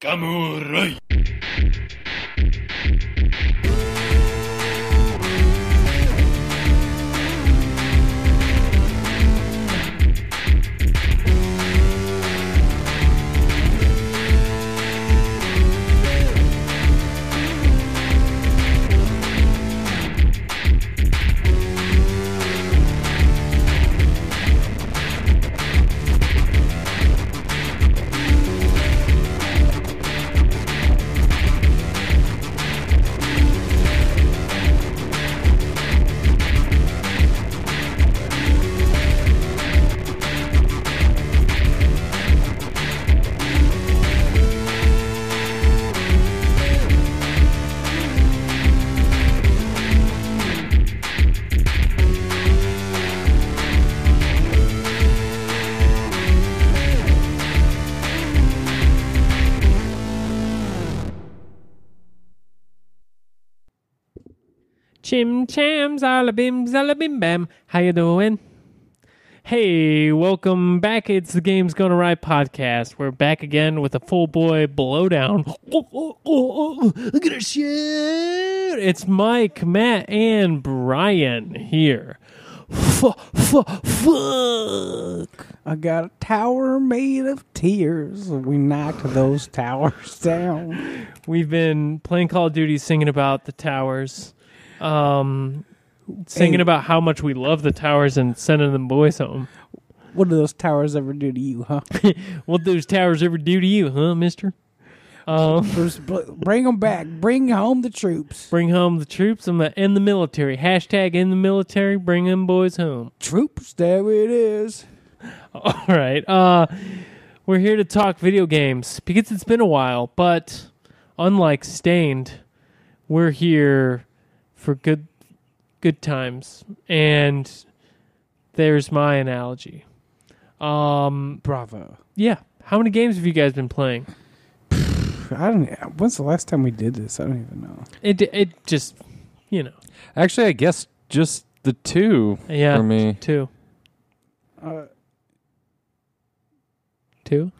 Kamurai. Cham zalabim zalabim bam. How you doing? Hey, welcome back. It's the Games Gone Awry podcast. We're back again with a full boy blowdown. Look at her shit. It's Mike, Matt, and Brian here. Fuck, fuck, fuck. I got a tower made of tears. We knocked those towers down. We've been playing Call of Duty, singing about the towers, um, singing Hey. about how much we love the towers, and sending them boys home. What do those towers ever do to you, huh? What do those towers ever do to you, huh, Mister? Um, bring them back. Bring home the troops. bring home the troops and the in the military. Hashtag in the military. Bring them boys home. Troops, there it is. All right. Uh, we're here to talk video games because it's been a while, but unlike Stained, we're here for good good times. And there's my analogy. Um, Bravo. yeah. How many games have you guys been playing? I don't. When's the last time we did this? I don't even know. It it just you know Actually, I guess just the two yeah for me. two Uh, two.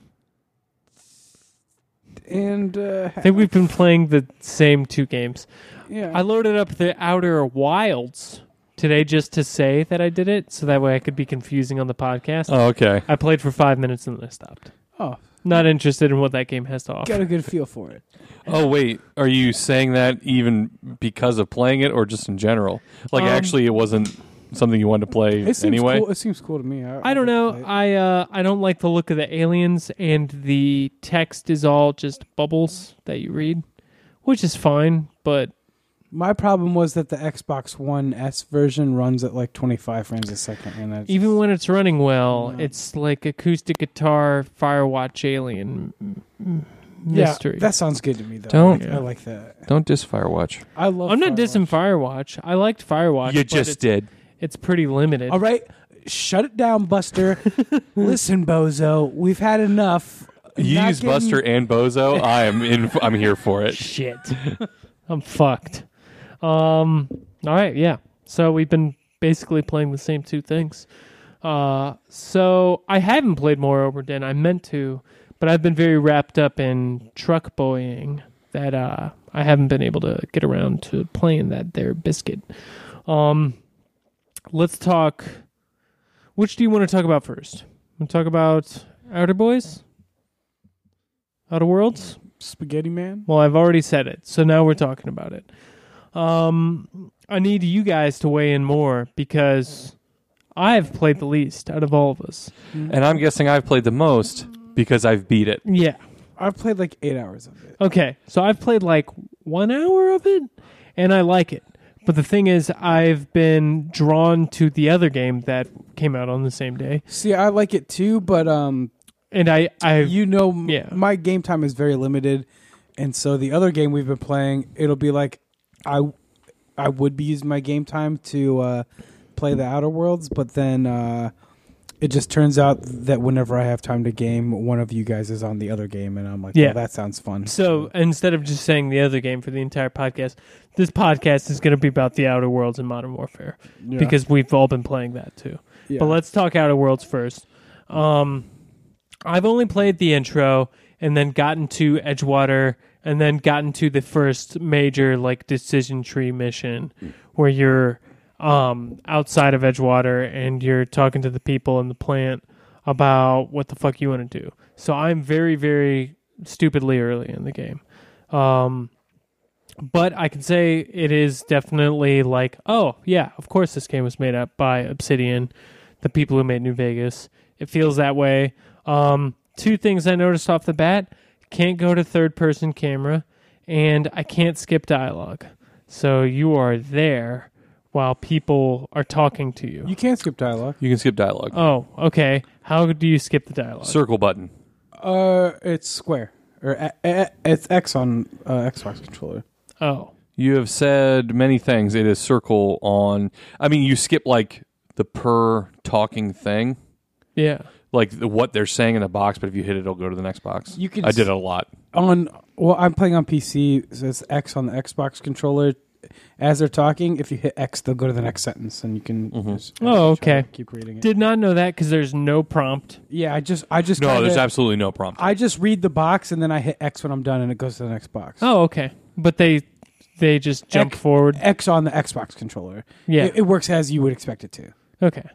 And uh, I think we've been playing the same two games. yeah. I loaded up the Outer Wilds today just to say that I did it, so that way I could be confusing on the podcast. Oh, okay. I played for five minutes and then I stopped. oh, Not interested in what that game has to offer. got a good feel for it. Oh, wait. Are you saying that even because of playing it or just in general? Like, Um, actually, it wasn't something you wanted to play It seems anyway? cool. It seems cool to me. I, I don't know. I uh, I don't like the look of the aliens, and the text is all just bubbles that you read, which is fine. But My problem was that the Xbox One S version runs at like 25 frames a second, and that's even when it's running well, No. it's like acoustic guitar Firewatch alien m- m- yeah, mystery. that sounds good to me though. Don't- I like, I like that. Don't diss Firewatch. I love. I'm not Firewatch. dissing Firewatch. I liked Firewatch. you but just it's, did. It's pretty limited. All right, shut it down, Buster. Listen, Bozo, we've had enough. You Not use getting- Buster and Bozo. I am in. I'm here for it. Shit. I'm fucked. Um. All right. Yeah. So we've been basically playing the same two things. Uh. So I haven't played Moreover Den. I meant to, but I've been very wrapped up in truck boying that uh I haven't been able to get around to playing that there biscuit. Um. Let's talk. Which do you want to talk about first? Want to talk about Outer Boys? Outer Worlds? Spaghetti Man. Well, I've already said it, so now we're talking about it. Um, I need you guys to weigh in more because I've played the least out of all of us. And I'm guessing I've played the most because I've beat it. Yeah. I've played like eight hours of it. Okay. So I've played like one hour of it, and I like it. But the thing is, I've been drawn to the other game that came out on the same day, See, I like it too, but um, and I, I, you know, m- Yeah. my game time is very limited, and so the other game we've been playing, it'll be like, I, I would be using my game time to uh, play the Outer Worlds, but then uh, it just turns out that whenever I have time to game, one of you guys is on the other game, and I'm like, Yeah. well, that sounds fun. So instead of just saying the other game for the entire podcast, this podcast is going to be about the Outer Worlds and Modern Warfare Yeah. because we've all been playing that too. Yeah. But let's talk Outer Worlds first. Um, I've only played the intro, and then gotten to Edgewater, and then gotten to the first major like decision tree mission, where you're um, outside of Edgewater and you're talking to the people in the plant about what the fuck you want to do. So I'm very, very stupidly early in the game. Um, but I can say it is definitely like, oh yeah, of course this game was made up by Obsidian, the people who made New Vegas. It feels that way. Um, two things I noticed off the bat: can't go to third person camera, and I can't skip dialogue. So you are there while people are talking to you. You can't skip dialogue. You can skip dialogue. Oh, okay. How do you skip the dialogue? Circle button. Uh, it's square or a- a- it's X on uh, Xbox controller. Oh, You have said many things. It is circle on. I mean, you skip like the per talking thing, yeah. like the, what they're saying in the box. But if you hit it, it'll go to the next box. You can I did it a lot. On well, I'm playing on PC, so it's X on the Xbox controller. As they're talking, if you hit X, they'll go to the next sentence, and you can. Mhm. just- Oh, just try okay. to Keep reading it. Did not know that because there's no prompt. yeah, I just, I just. No, kinda- there's absolutely no prompt. I just read the box and then I hit X when I'm done, and it goes to the next box. Oh, okay. But they they just jump X- forward. X on the Xbox controller. Yeah. it, it works as you would expect it to. okay.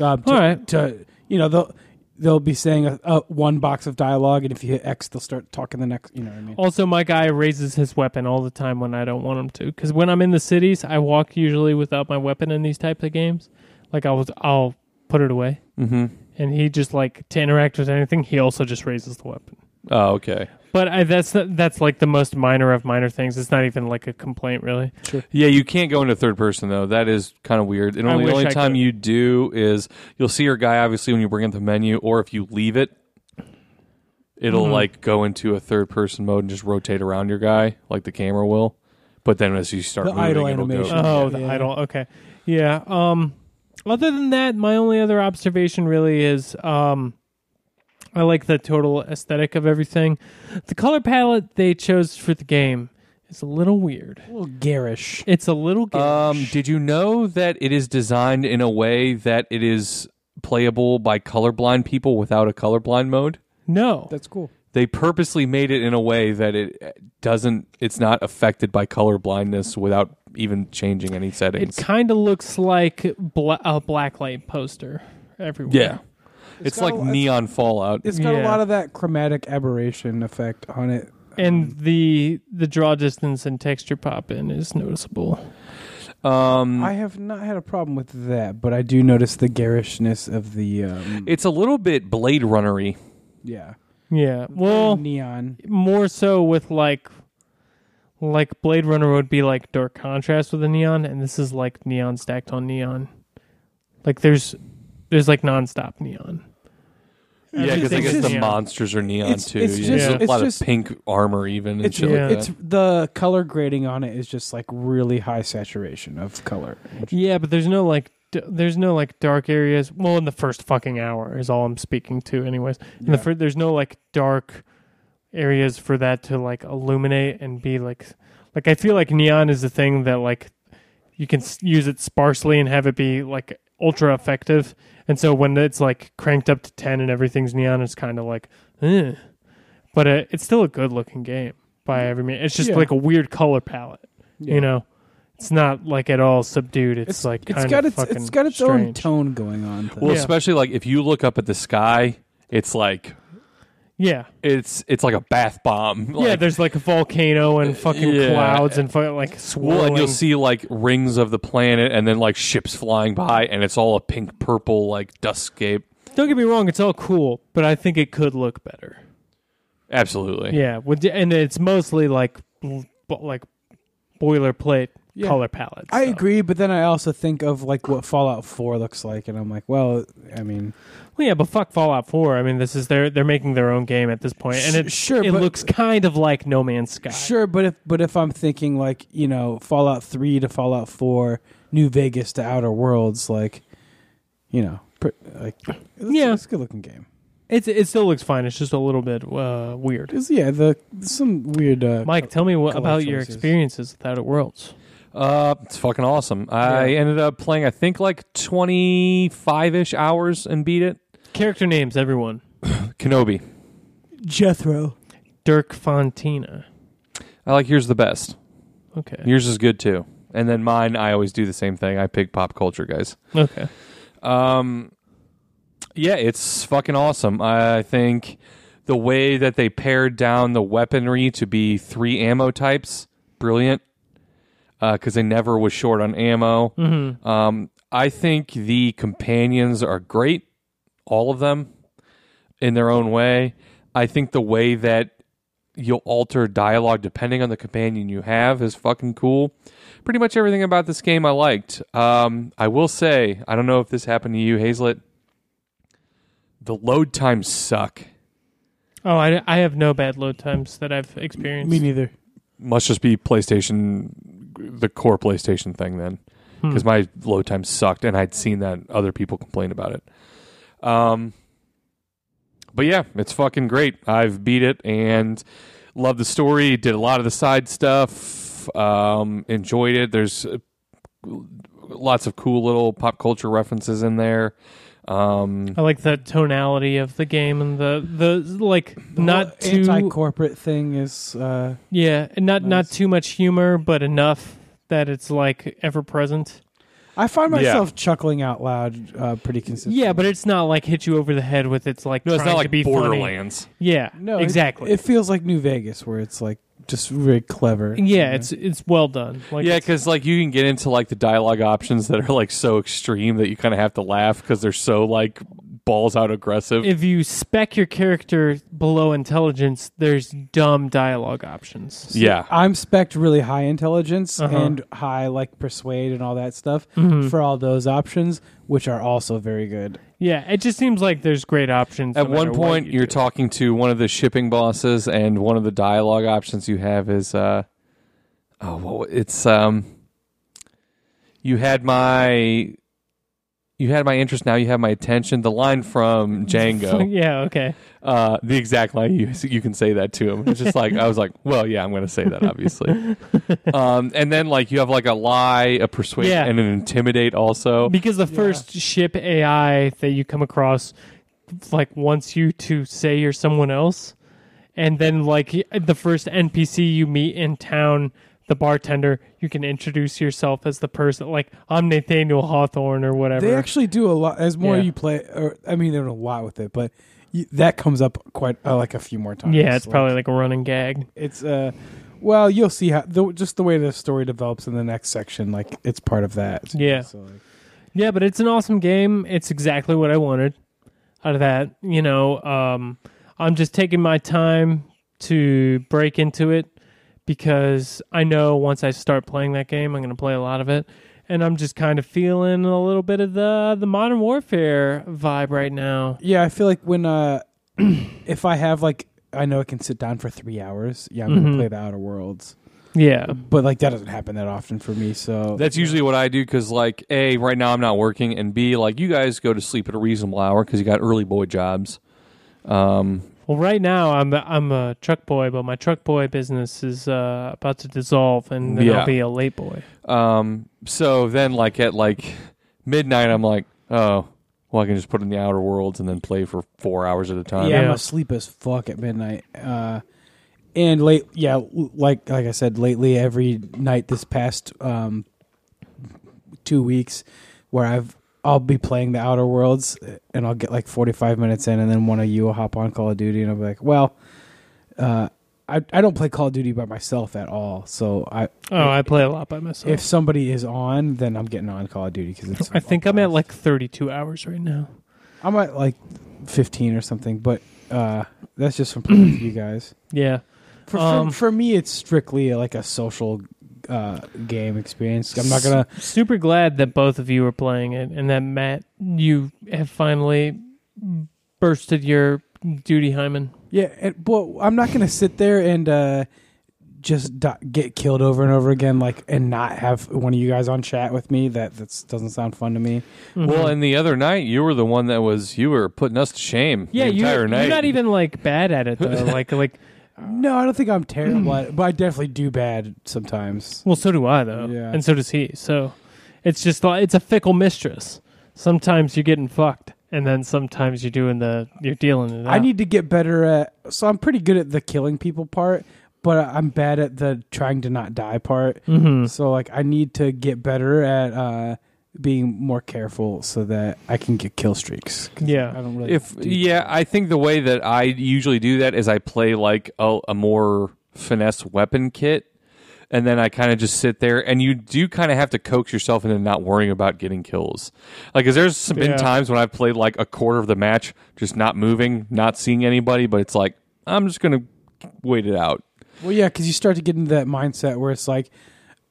Um, to, All right. To you know, they'll they'll be saying a, a one box of dialogue, and if you hit X, they'll start talking the next. You know what I mean? Also, my guy raises his weapon all the time when I don't want him to. Because when I'm in the cities, I walk usually without my weapon in these types of games. Like I'll I'll put it away, mm-hmm. and he just like to interact with anything. He also just raises the weapon. Oh, okay. But I, that's that's like the most minor of minor things. It's not even like a complaint, really. Yeah, you can't go into third person though. That is kind of weird. And only the only I time could. you do is you'll see your guy obviously when you bring up the menu, or if you leave it, it'll Mhm. like go into a third person mode and just rotate around your guy like the camera will. But then as you start The moving, idle it'll animation. go. Oh, Yeah. the idle. Okay, yeah. Um, other than that, my only other observation really is um, I like the total aesthetic of everything. The color palette they chose for the game is a little weird. A little garish. It's a little. Um, garish. did you know that it is designed in a way that it is playable by colorblind people without a colorblind mode? no. That's cool. They purposely made it in a way that it doesn't. It's not affected by color blindness without even changing any settings. It kind of looks like bla- a blacklight poster everywhere. yeah, it's, got like a lot- neon Fallout. It's got a lot of that chromatic aberration effect on it. and the the draw distance and texture pop in is noticeable. Um, I have not had a problem with that, but I do notice the garishness of the. Um, it's a little bit Blade Runnery. yeah. Yeah. Well, neon. more so with like like Blade Runner would be like dark contrast with the neon, and this is like neon stacked on neon. Like there's there's like nonstop neon. Yeah, because I guess is the neon. monsters are neon It's- too. it's Yeah, just- There's a it's lot just- of pink armor even and It's shit yeah. like it's that. the color grading on it is just like really high saturation of color. Yeah, but there's no like d- there's no like dark areas. Well, in the first fucking hour is all I'm speaking to, anyways. In the Yeah. fir- there's no like dark areas for that to like illuminate and be like like I feel like neon is the thing that like you can s- use it sparsely and have it be like ultra effective. And so when it's like cranked up to 10 and everything's neon, it's kind of like, eh. but it, it's still a good looking game by every means. It's just Yeah. like a weird color palette, Yeah. you know. It's not like at all subdued. It's, it's like it's kind got its it's got its own tone going on. to Well. Yeah. especially like if you look up at the sky, it's like Yeah, it's it's like a bath bomb. yeah. There's like a volcano and fucking Yeah. clouds and fu- like swirling. Well, and you'll see like rings of the planet, and then like ships flying by, and it's all a pink purple like dustscape. Don't get me wrong; it's all cool, but I think it could look better. Absolutely. Yeah, with, and it's mostly like like boilerplate Yeah. color palettes. I so. agree, but then I also think of like what Fallout Four looks like, and I'm like, well, I mean, Well, yeah, but fuck Fallout Four. I mean, this is their they're making their own game at this point, and Sh- it sure, it but- looks kind of like No Man's Sky. sure, but if but if I'm thinking like you know Fallout Three to Fallout Four, New Vegas to Outer Worlds, like you know, pr- like it's, Yeah. it's a good looking game. It's it still looks fine. It's just a little bit uh, weird. It's, yeah, the some weird. Uh, Mike, tell me what, color about your choices. experiences with Outer Worlds. Uh, it's fucking awesome. I Yeah. ended up playing, I think, like twenty five ish hours and beat it. Character names, everyone. Kenobi. Jethro. Dirk Fontina. I like yours the best. Okay. Yours is good too. And then mine, I always do the same thing. I pick pop culture guys. Okay. Um, yeah, it's fucking awesome. I think the way that they pared down the weaponry to be three ammo types, brilliant. Because they never was short on ammo. Mm-hmm. Um, I think the companions are great, all of them, in their own way. I think the way that you'll alter dialogue depending on the companion you have is fucking cool. Pretty much everything about this game I liked. Um, I will say, I don't know if this happened to you, Hazlet. The load times suck. Oh, I, I have no bad load times that I've experienced. Me neither. Must just be PlayStation, the core PlayStation thing then. Hmm. because my load time sucked, and I'd seen that other people complain about it. Um, but yeah, it's fucking great. I've beat it and love the story. Did a lot of the side stuff. Um, enjoyed it. There's uh, lots of cool little pop culture references in there. Um, I like the tonality of the game and the the like not too anti-corporate thing is uh, yeah, and not not too much humor, but enough that it's like ever present. I find Yeah. myself chuckling out loud uh, pretty consistently. Yeah, but it's not like hit you over the head with it's like no, it's trying not to like be funny. Borderlands. Yeah, no, it- exactly. It, feels like New Vegas, where it's like just very clever. yeah, you it's it's well done. Like yeah, it's- because like you can get into like the dialogue options that are like so extreme that you kind of have to laugh because they're so like balls out aggressive. if you spec your character below intelligence, there's dumb dialogue options. yeah, I'm spec really high intelligence Uh-huh. and high like persuade and all that stuff Mhm. for all those options, which are also very good. Yeah, it just seems like there's great options. At no one point, you you're do. talking to one of the shipping bosses, and one of the dialogue options you have is, uh, oh, well, it's um, you had my, you had my interest. Now you have my attention. The line from Django, yeah, okay. uh, the exact line you you can say that to him. It's just like I was like, well, yeah, I'm going to say that obviously. um, and then like you have like a lie, a persuade, Yeah. and an intimidate also. Because the Yeah. first ship AI that you come across, like wants you to say you're someone else, and then like the first NPC you meet in town, the bartender, you can introduce yourself as the person. Like I'm Nathaniel Hawthorne or whatever. They actually do a lot. As more Yeah. you play, or I mean, don't a lot with it, but you, that comes up quite uh, like a few more times. yeah, it's Like, probably like a running gag. it's uh, well, you'll see how the, just the way the story develops in the next section. Like it's part of that. Yeah. So, like, Yeah, but it's an awesome game. It's exactly what I wanted out of that. You know, um, I'm just taking my time to break into it because I know once I start playing that game, I'm going to play a lot of it, and I'm just kind of feeling a little bit of the the Modern Warfare vibe right now. yeah, I feel like when uh, if I have like, I know I can sit down for three hours. Yeah, I'm Mhm. gonna play the Outer Worlds, Yeah, but like that doesn't happen that often for me. So That's usually what I do because, like, A, right now I'm not working, and B, like, you guys go to sleep at a reasonable hour because you got early boy jobs. Um, Well, right now I'm I'm a truck boy, but my truck boy business is uh, about to dissolve, and then Yeah. I'll be a late boy. um, so then, like, at like midnight, I'm like, oh, well, I can just put in the Outer Worlds and then play for four hours at a time. yeah, I'm Yeah. asleep as fuck at midnight. Uh, and late, yeah, l- like like I said, lately every night this past um, two weeks, where I've I'll be playing the Outer Worlds, and I'll get like 45 minutes in, and then one of you will hop on Call of Duty, and I'll be like, well, uh, I I don't play Call of Duty by myself at all, so I Oh, I play a lot by myself. if somebody is on, then I'm getting on Call of Duty because it's. I think I'm at like 32 hours right now. I'm at like 15 or something, but uh, that's just from playing with you guys. Yeah. For, Um, for, for me, it's strictly like a social uh, game experience. I'm not gonna. Super glad that both of you are playing it and that Matt, you have finally bursted your duty hymen. Yeah, and, but I'm not gonna sit there and uh, just do- get killed over and over again, like, and not have one of you guys on chat with me. That that doesn't sound fun to me. Well, Mhm. and the other night, you were the one that was, you were putting us to shame yeah, the entire you're, night. you're not even like bad at it though. like like No, I don't think I'm terrible at it, but I definitely do bad sometimes. well, so do I though, Yeah. and so does he. So it's just like it's a fickle mistress. Sometimes you're getting fucked, and then sometimes you're doing the you're dealing it. I need to get better at. So I'm pretty good at the killing people part, but I'm bad at the trying to not die part. Mhm. So like I need to get better at uh, being more careful so that I can get kill streaks. Yeah. I don't really. If do yeah, I think the way that I usually do that is I play like a, a more finesse weapon kit, and then I kind of just sit there. And you do kind of have to coax yourself into not worrying about getting kills. Like, cause there's some- been Yeah. times when I've played like a quarter of the match, just not moving, not seeing anybody, but it's like I'm just gonna wait it out. Well, yeah, because you start to get into that mindset where it's like,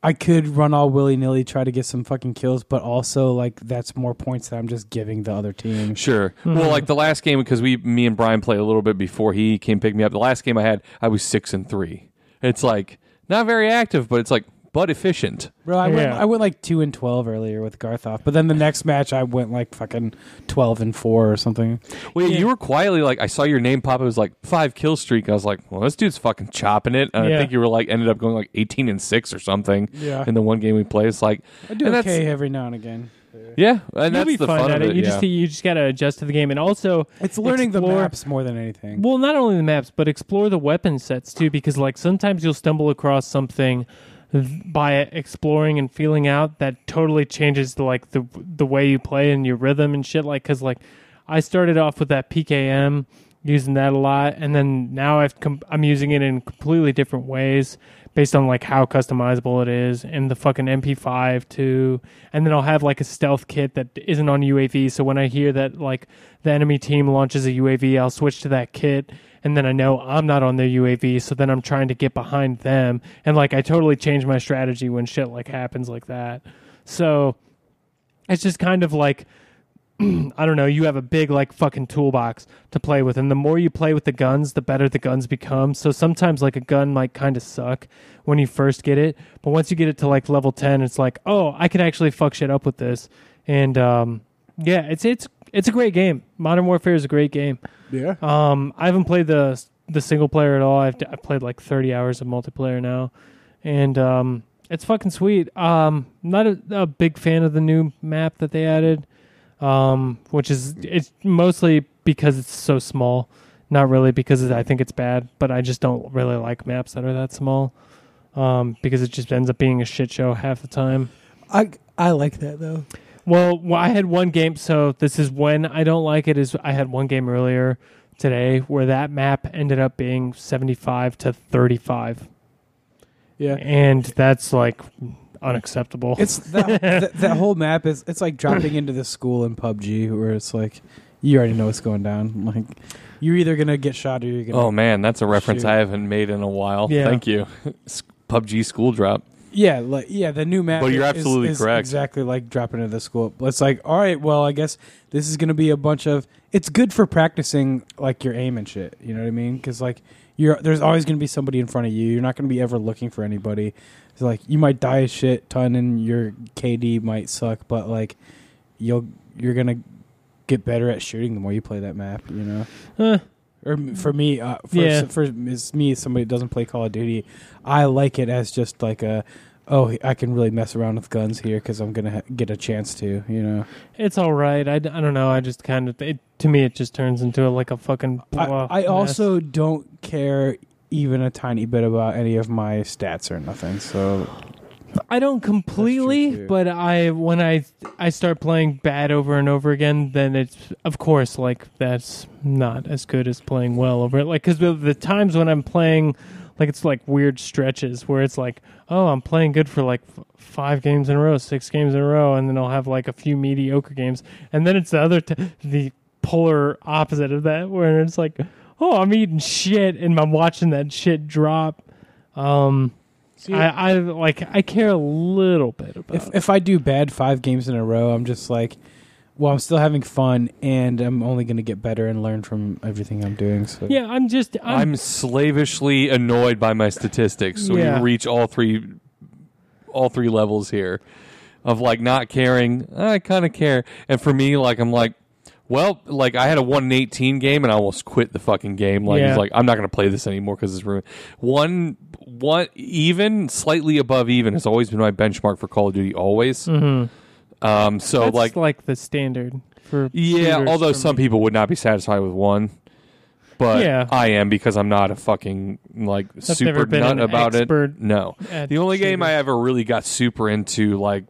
I could run all willy nilly, try to get some fucking kills, but also like that's more points that I'm just giving the other team. Sure. Well, hmm. like the last game because we, me and Brian played a little bit before he came pick me up. The last game I had, I was six and three. It's like not very active, but it's like but efficient. Bro, I went, Yeah. I went like two and twelve earlier with Garthoff, but then the next match I went like fucking twelve and four or something. Wait, Yeah. you were quietly like I saw your name pop. It was like five kill streak. I was like, well, this dude's fucking chopping it. And I Yeah. think you were like ended up going like eighteen and six or something Yeah, in the one game we played. It's like I do and that's- okay every now and again. yeah, and You'll that's be the fine fun at of it. it. You yeah. just you just gotta adjust to the game, and also It's learning the Explore- maps more than anything. Well, not only the maps, but explore the weapon sets too, because like sometimes you'll stumble across something th- by exploring and feeling out that totally changes the like the the way you play and your rhythm and shit. Like, cause like I started off with that PKM, using that a lot, and then now I've com- I'm using it in completely different ways based on like how customizable it is, and the fucking MP5 too. And then I'll have like a stealth kit that isn't on UAV, so when I hear that like the enemy team launches a UAV, I'll switch to that kit. And then I know I'm not on their UAV, so then I'm trying to get behind them. And like I totally change my strategy when shit like happens like that. So it's just kind of like I don't know, you have a big like fucking toolbox to play with and the more you play with the guns, the better the guns become. So sometimes like a gun might kind of suck when you first get it, but once you get it to like level 10, it's like, "Oh, I can actually fuck shit up with this." And um yeah, it's it's it's a great game. Modern Warfare is a great game. Yeah. Um, I haven't played the the single player at all. I've I've played like thirty hours of multiplayer now, and um, it's fucking sweet. Um, not a, a big fan of the new map that they added, um, which is it's mostly because it's so small. Not really because I think it's bad, but I just don't really like maps that are that small. Um, because it just ends up being a shit show half the time. I I like that though. Well, well, I had one game. So this is when I don't like it. Is I had one game earlier today where that map ended up being seventy-five to thirty-five, Yeah. and that's like unacceptable. It's that, that that whole map is it's like dropping into the school in PUBG where it's like you already know what's going down. Like you're either gonna get shot or you're gonna. Oh man, that's a reference Shoot. I haven't made in a while. Yeah. Thank you. PUBG school drop. Yeah, like yeah, the new map. But you're absolutely is correct. Exactly like dropping into the school. It's like, all right, well, I guess this is gonna be a bunch of. It's good for practicing like your aim and shit. You know what I mean? Because like you're there's always gonna be somebody in front of you. You're not gonna be ever looking for anybody. So like you might die a shit ton and your KD might suck, but like you'll you're gonna get better at shooting the more you play that map. You know. Eh, Or for me, uh, for, Yeah. for me, somebody that doesn't play Call of Duty, I like it as just like a, oh, I can really mess around with guns here because I'm gonna ha- get a chance to, you know. it's all right. I, I don't know. I just kind of it, to me it just turns into a, like a fucking. I, I also don't care even a tiny bit about any of my stats or nothing. So I don't completely, but I when I I start playing bad over and over again, then it's of course like that's not as good as playing well over it. Like because the, the times when I'm playing, like it's like weird stretches where it's like, oh, I'm playing good for like f- five games in a row, six games in a row, and then I'll have like a few mediocre games, and then it's the other t- the polar opposite of that where it's like, oh, I'm eating shit and I'm watching that shit drop. Um, See, I, I like I care a little bit about. if if I do bad five games in a row, I'm just like, well, I'm still having fun, and I'm only gonna get better and learn from everything I'm doing. So yeah, I'm just I'm, I'm slavishly annoyed by my statistics. So Yeah. we reach all three all three levels here of like not caring. I kind of care. And for me like I'm like well, like I had a 1 in 18 game and I almost quit the fucking game. Like Yeah. it's like I'm not going to play this anymore cuz it's ruined. One one even slightly above even has always been my benchmark for Call of Duty always. Mhm. Um so That's like like the standard. for Yeah, although some me. people would not be satisfied with one. But Yeah. I am because I'm not a fucking like I've super nut about it. No. The only game I ever really got super into like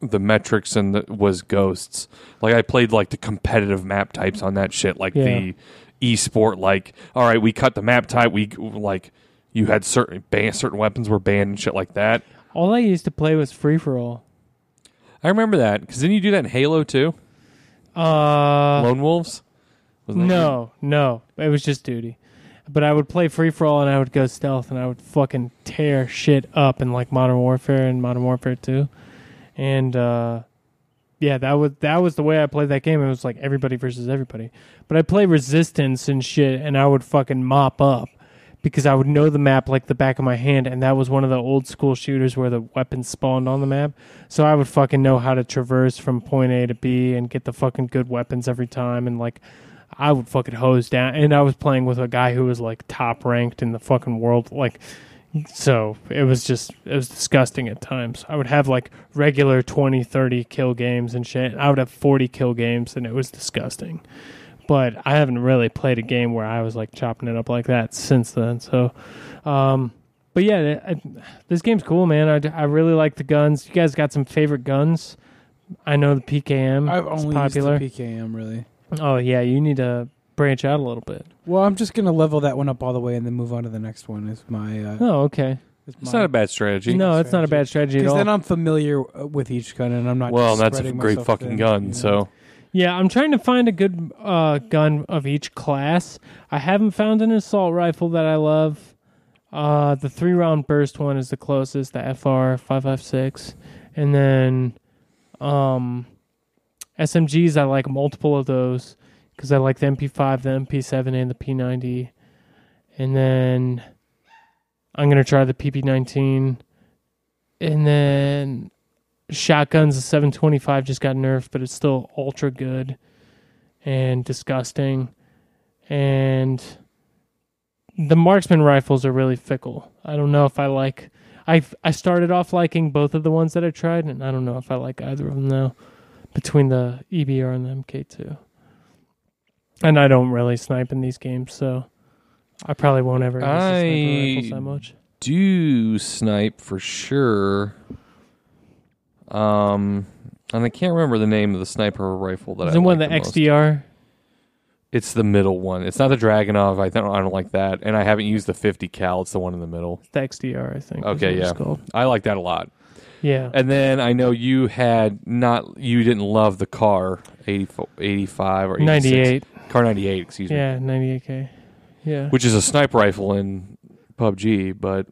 the metrics and the, was Ghosts. Like I played like the competitive map types on that shit like Yeah. the e-sport like all right, we cut the map type, we like you had certain ban- certain weapons were banned and shit like that. all I used to play was free for all. I remember that cuz didn't you do that in Halo too? Uh, Lone Wolves? Wasn't that no, no, it was just duty. But I would play free for all, and I would go stealth, and I would fucking tear shit up in like Modern Warfare and Modern Warfare Two, and uh, yeah, that was that was the way I played that game. It was like everybody versus everybody. But I play Resistance and shit, and I would fucking mop up because I would know the map like the back of my hand, and that was one of the old school shooters where the weapons spawned on the map. So I would fucking know how to traverse from point A to B and get the fucking good weapons every time, and like I would fucking hose down. And I was playing with a guy who was like top ranked in the fucking world, like. So it was just it was disgusting at times. I would have like regular 20, 30 kill games and shit. I would have 40 kill games and it was disgusting. But I haven't really played a game where I was like chopping it up like that since then. So um but yeah, I, this game's cool, man. I, I really like the guns. You guys got some favorite guns? I know the PKM I've is only popular. used the PKM really. oh yeah, you need to branch out a little bit. Well, I'm just gonna level that one up all the way and then move on to the next one. Is my uh, Oh okay. is It's not a bad strategy. No, it's not a bad strategy at because all. then I'm familiar with each gun and I'm not. well, just that's a great fucking thin, gun. you know? So Yeah, I'm trying to find a good uh, gun of each class. I haven't found an assault rifle that I love. Uh, the three round burst one is the closest, the FR five five six, and then um, SMGs. I like multiple of those because I like the MP5, the MP7, and the P90. And then I'm gonna try the PP19, and then shotguns the 725 just got nerfed but it's still ultra good and disgusting. And the marksman rifles are really fickle. I don't know if i like i i started off liking both of the ones that i tried and i don't know if i like either of them now between the ebr and the mk2 and i don't really snipe in these games so i probably won't ever use the sniper I- rifles that much. do snipe for sure. Um, and I can't remember the name of the sniper rifle that is I one like of the most. xdr It's the middle one. It's not the Dragunov. I don't. I don't like that. And I haven't used the 50 cal. It's the one in the middle. the xdr i think Okay, yeah. I like that a lot. yeah And then I know you had not. You didn't love the car 80, 85 or 86. 98 Kar 98. Excuse me. Yeah, 98k. Yeah. Which is a sniper rifle in PUBG, but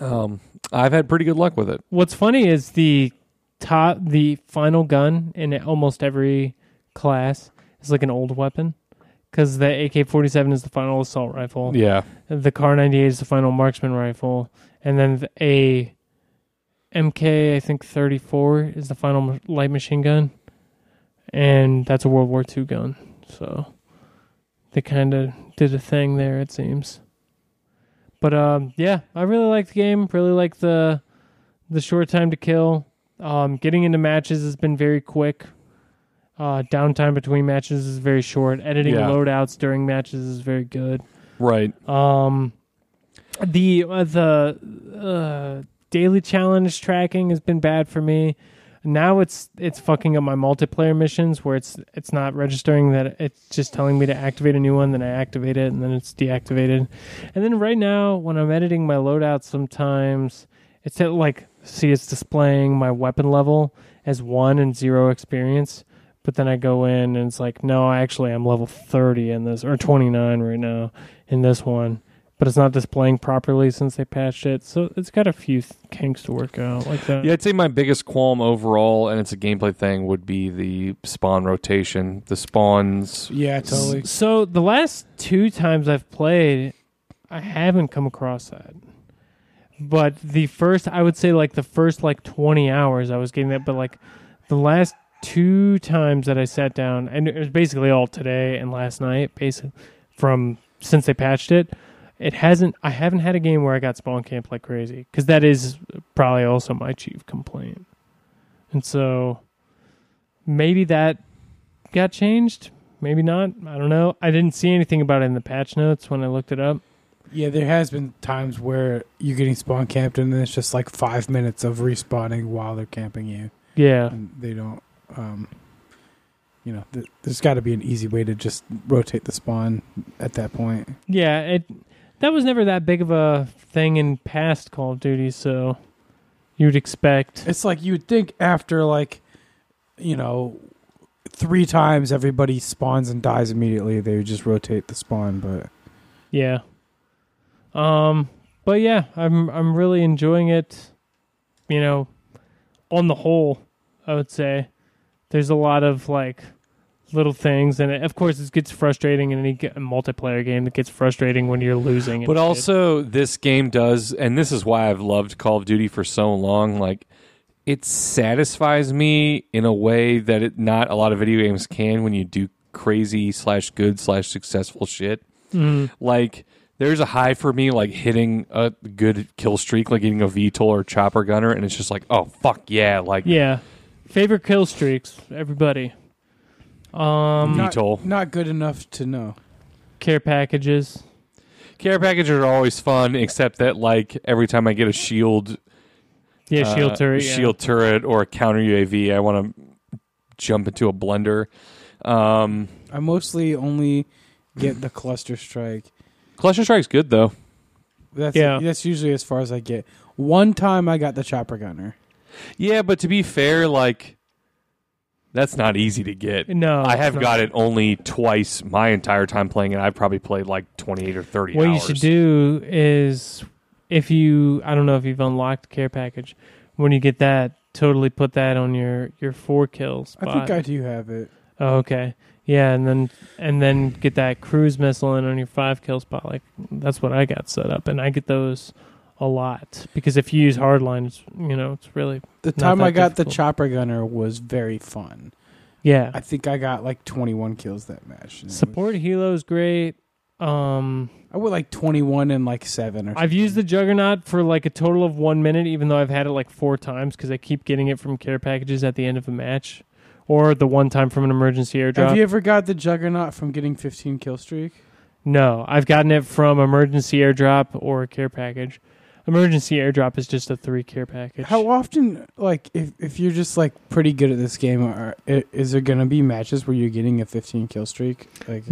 um, I've had pretty good luck with it. What's funny is the top, the final gun in almost every class is like an old weapon, because the AK-47 is the final assault rifle. Yeah. The Kar 98 is the final marksman rifle, and then the, a MK I think 34 is the final light machine gun, and that's a World War II gun. So they kind of did a thing there, it seems. But um, yeah, I really like the game. Really like the the short time to kill. Um, getting into matches has been very quick. Uh, downtime between matches is very short. Editing Yeah. loadouts during matches is very good. Right. Um, the uh, the uh, daily challenge tracking has been bad for me. Now it's it's fucking up my multiplayer missions where it's it's not registering that it's just telling me to activate a new one, then I activate it and then it's deactivated. And then right now when I'm editing my loadout, sometimes it's at like see it's displaying my weapon level as one and zero experience. But then I go in and it's like, no, I actually I'm level 30 in this, or 29 right now in this one, but it's not displaying properly since they patched it. So it's got a few th- kinks to work out like that. Yeah, I'd say my biggest qualm overall, and it's a gameplay thing, would be the spawn rotation. The spawns. Yeah, totally. So the last two times I've played, I haven't come across that. But the first, I would say, like the first like 20 hours, I was getting that. But like the last two times that I sat down, and it was basically all today and last night, basically from since they patched it. It hasn't. I haven't had a game where I got spawn camp like crazy because that is probably also my chief complaint. And so maybe that got changed. Maybe not. I don't know. I didn't see anything about it in the patch notes when I looked it up. Yeah, there has been times where you're getting spawn camped and then it's just like five minutes of respawning while they're camping you, Yeah. and they don't. Um, you know, th- there's got to be an easy way to just rotate the spawn at that point. Yeah, it that was never that big of a thing in past Call of Duty, so you'd expect. It's like you would think after like, you know, three times everybody spawns and dies immediately. They would just rotate the spawn, but Yeah. Um but yeah, I'm I'm really enjoying it. You know, on the whole, I would say there's a lot of like little things and it, of course it gets frustrating in any g- multiplayer game that gets frustrating when you're losing But shit. also, this game does, and this is why I've loved Call of Duty for so long. Like, it satisfies me in a way that it not a lot of video games can when you do crazy slash good slash successful shit. Mhm. Like, there's a high for me, like hitting a good kill streak, like getting a VTOL or chopper gunner, and it's just like, oh fuck yeah, like Yeah. Favorite kill streaks, everybody. Um not, not good enough to know. care packages. Care packages are always fun, except that like every time I get a shield, Yeah, shield uh, turret. yeah. shield turret, or a counter UAV, I want to jump into a blender. Um, I mostly only get the cluster strike. Cluster Strike's good though. That's Yeah. that's usually as far as I get. One time I got the chopper gunner. Yeah, but to be fair, like that's not easy to get. No. I have got it only twice my entire time playing it. I've probably played like twenty eight or thirty. What you should do is if you I don't know if you've unlocked care package, when you get that, totally put that on your your four kills. I think I do have it. Oh, okay. Yeah, and then and then get that cruise missile in on your five kill spot. Like that's what I got set up, and I get those a lot because if you use hardline, it's you know it's really The time I got the chopper gunner was very fun. yeah. I think I got like 21 kills that match. it was- Support helo's great. Um, I went like 21 and like seven or. I've used the Juggernaut for like a total of one minute, even though I've had it like four times because I keep getting it from care packages at the end of a match, or the one time from an emergency airdrop. Have you ever got the juggernaut from getting 15 kill streak? no, I've gotten it from emergency airdrop or a care package. Emergency airdrop is just a three care package. How often, like, if if you're just like pretty good at this game, are, is there gonna be matches where you're getting a 15 kill streak? Like,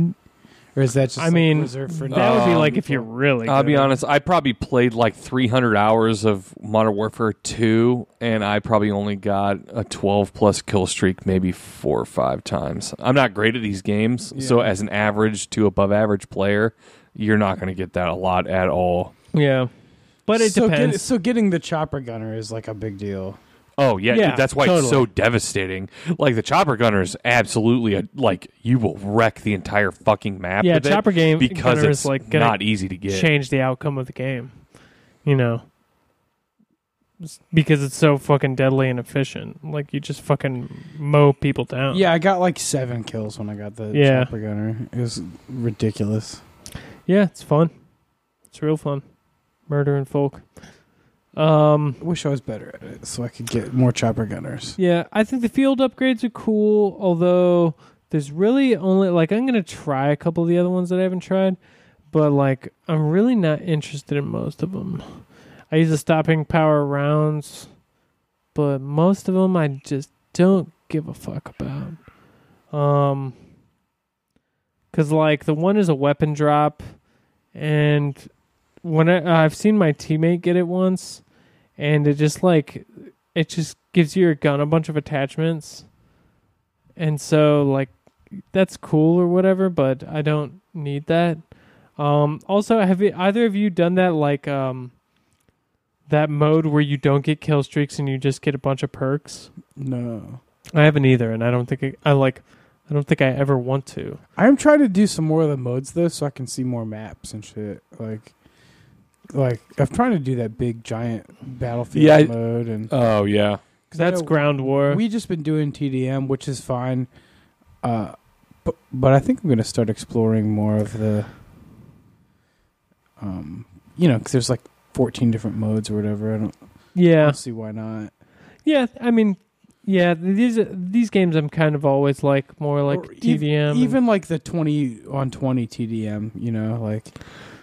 or is that just? I like, mean, reserved for that would be Um, like if you're really. I'll good be honest. I probably played like 300 hours of Modern Warfare 2, and I probably only got a 12 plus kill streak maybe four or five times. I'm not great at these games, so as an average to above average player, you're not going to get that a lot at all. Yeah, but it so depends. Get, so getting the chopper gunner is like a big deal. Oh yeah, Yeah, that's why it's so devastating. Like the chopper gunner is absolutely a, like you will wreck the entire fucking map. yeah, with it chopper game because gunner it's is like not easy to get. change the outcome of the game. You know, because it's so fucking deadly and efficient. Like you just fucking mow people down. Yeah, I got like seven kills when I got the Yeah. chopper gunner. It was ridiculous. yeah, it's fun. It's real fun. Murdering folk. Um, I wish I was better at it so I could get more chopper gunners. yeah, I think the field upgrades are cool. Although there's really only like I'm gonna try a couple of the other ones that I haven't tried, but like I'm really not interested in most of them. I use the stopping power rounds, but most of them I just don't give a fuck about. Um, cause like the one is a weapon drop, and when I, I've seen my teammate get it once, and it just like it just gives your gun a bunch of attachments, and so like that's cool or whatever, but I don't need that. Um, also, have you, either of you done that like um that mode where you don't get kill streaks and you just get a bunch of perks? No. I haven't either, and I don't think I, I like. I don't think I ever want to. I'm trying to do some more of the modes though, so I can see more maps and shit. Like, like I'm trying to do that big giant battlefield Yeah, I- mode, and Oh yeah, 'cause I That's know ground war. We just been doing TDM, which is fine. Uh, but but I think I'm gonna start exploring more of the, um, you know, because there's like 14 different modes or whatever. I don't, I yeah, don't see why not. yeah. I mean, Yeah, these these games I'm kind of always like more like Or ev- TDM. and- even like the twenty on twenty TDM. You know, like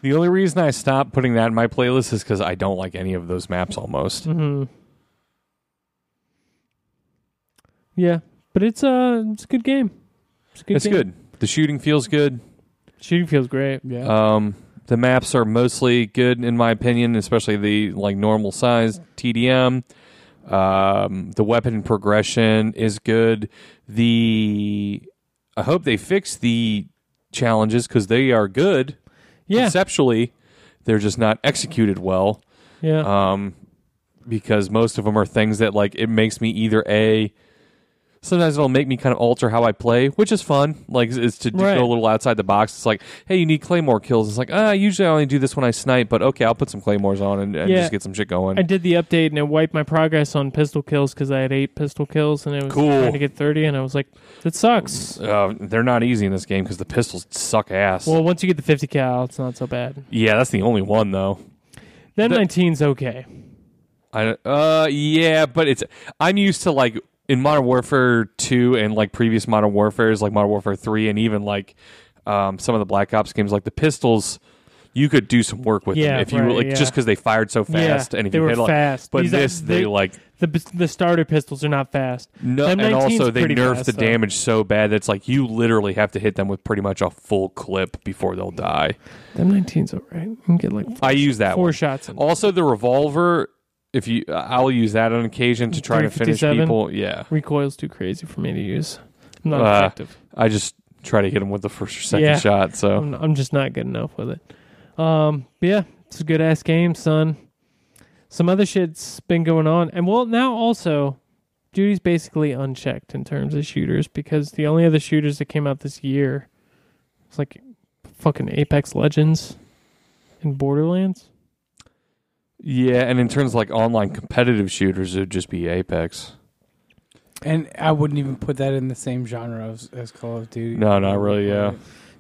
The only reason I stopped putting that in my playlist is because I don't like any of those maps almost. Mhm. Yeah, but it's a it's a good game. It's a good. it's game. good. The shooting feels good. Shooting feels great. yeah. Um, the maps are mostly good in my opinion, especially the like normal size TDM. Um, the weapon progression is good. The I hope they fix the challenges because they are good Yeah, conceptually. They're just not executed well. yeah. um, because most of them are things that like it makes me either a sometimes it'll make me kind of alter how I play, which is fun. Like is to Right. go a little outside the box. It's like, hey, you need claymore kills. It's like, ah, usually I only do this when I snipe, but okay, I'll put some claymores on and, and Yeah. just get some shit going. I did the update and it wiped my progress on pistol kills because I had eight pistol kills and it was Cool. trying to get thirty, and I was like, that sucks. uh, they're not easy in this game because the pistols suck ass. Well, once you get the fifty cal, it's not so bad. yeah, that's the only one though. Then The- 19's okay. I uh yeah, but it's I'm used to like in Modern Warfare 2 and like previous Modern Warfares like Modern Warfare 3 and even like um some of the Black Ops games like the pistols you could do some work with Yeah, them if you right, like yeah. just cuz they fired so fast yeah, and if they you were hit like fast. but These are- this they, like the the starter pistols are not fast. no, Them and 19's also they pretty nerf fast, the though. damage so bad that it's like you literally have to hit them with pretty much a full clip before they'll die. Them 19's alright. You can get like four, I use that four one. shots in. Also the revolver if you I'll use that on occasion to try to finish 357? people. Yeah. Recoil's too crazy for me to use. I'm not Uh, effective. I just try to hit them with the first or second Yeah. shot. So I'm, I'm just not good enough with it. Um, but yeah, it's a good ass game, son. Some other shit's been going on, and well, now also, Duty's basically unchecked in terms of shooters because the only other shooters that came out this year was like fucking Apex Legends and Borderlands. Yeah, and in terms of like online competitive shooters, it would just be Apex. and I wouldn't even put that in the same genre as, as Call of Duty. No, not really, yeah.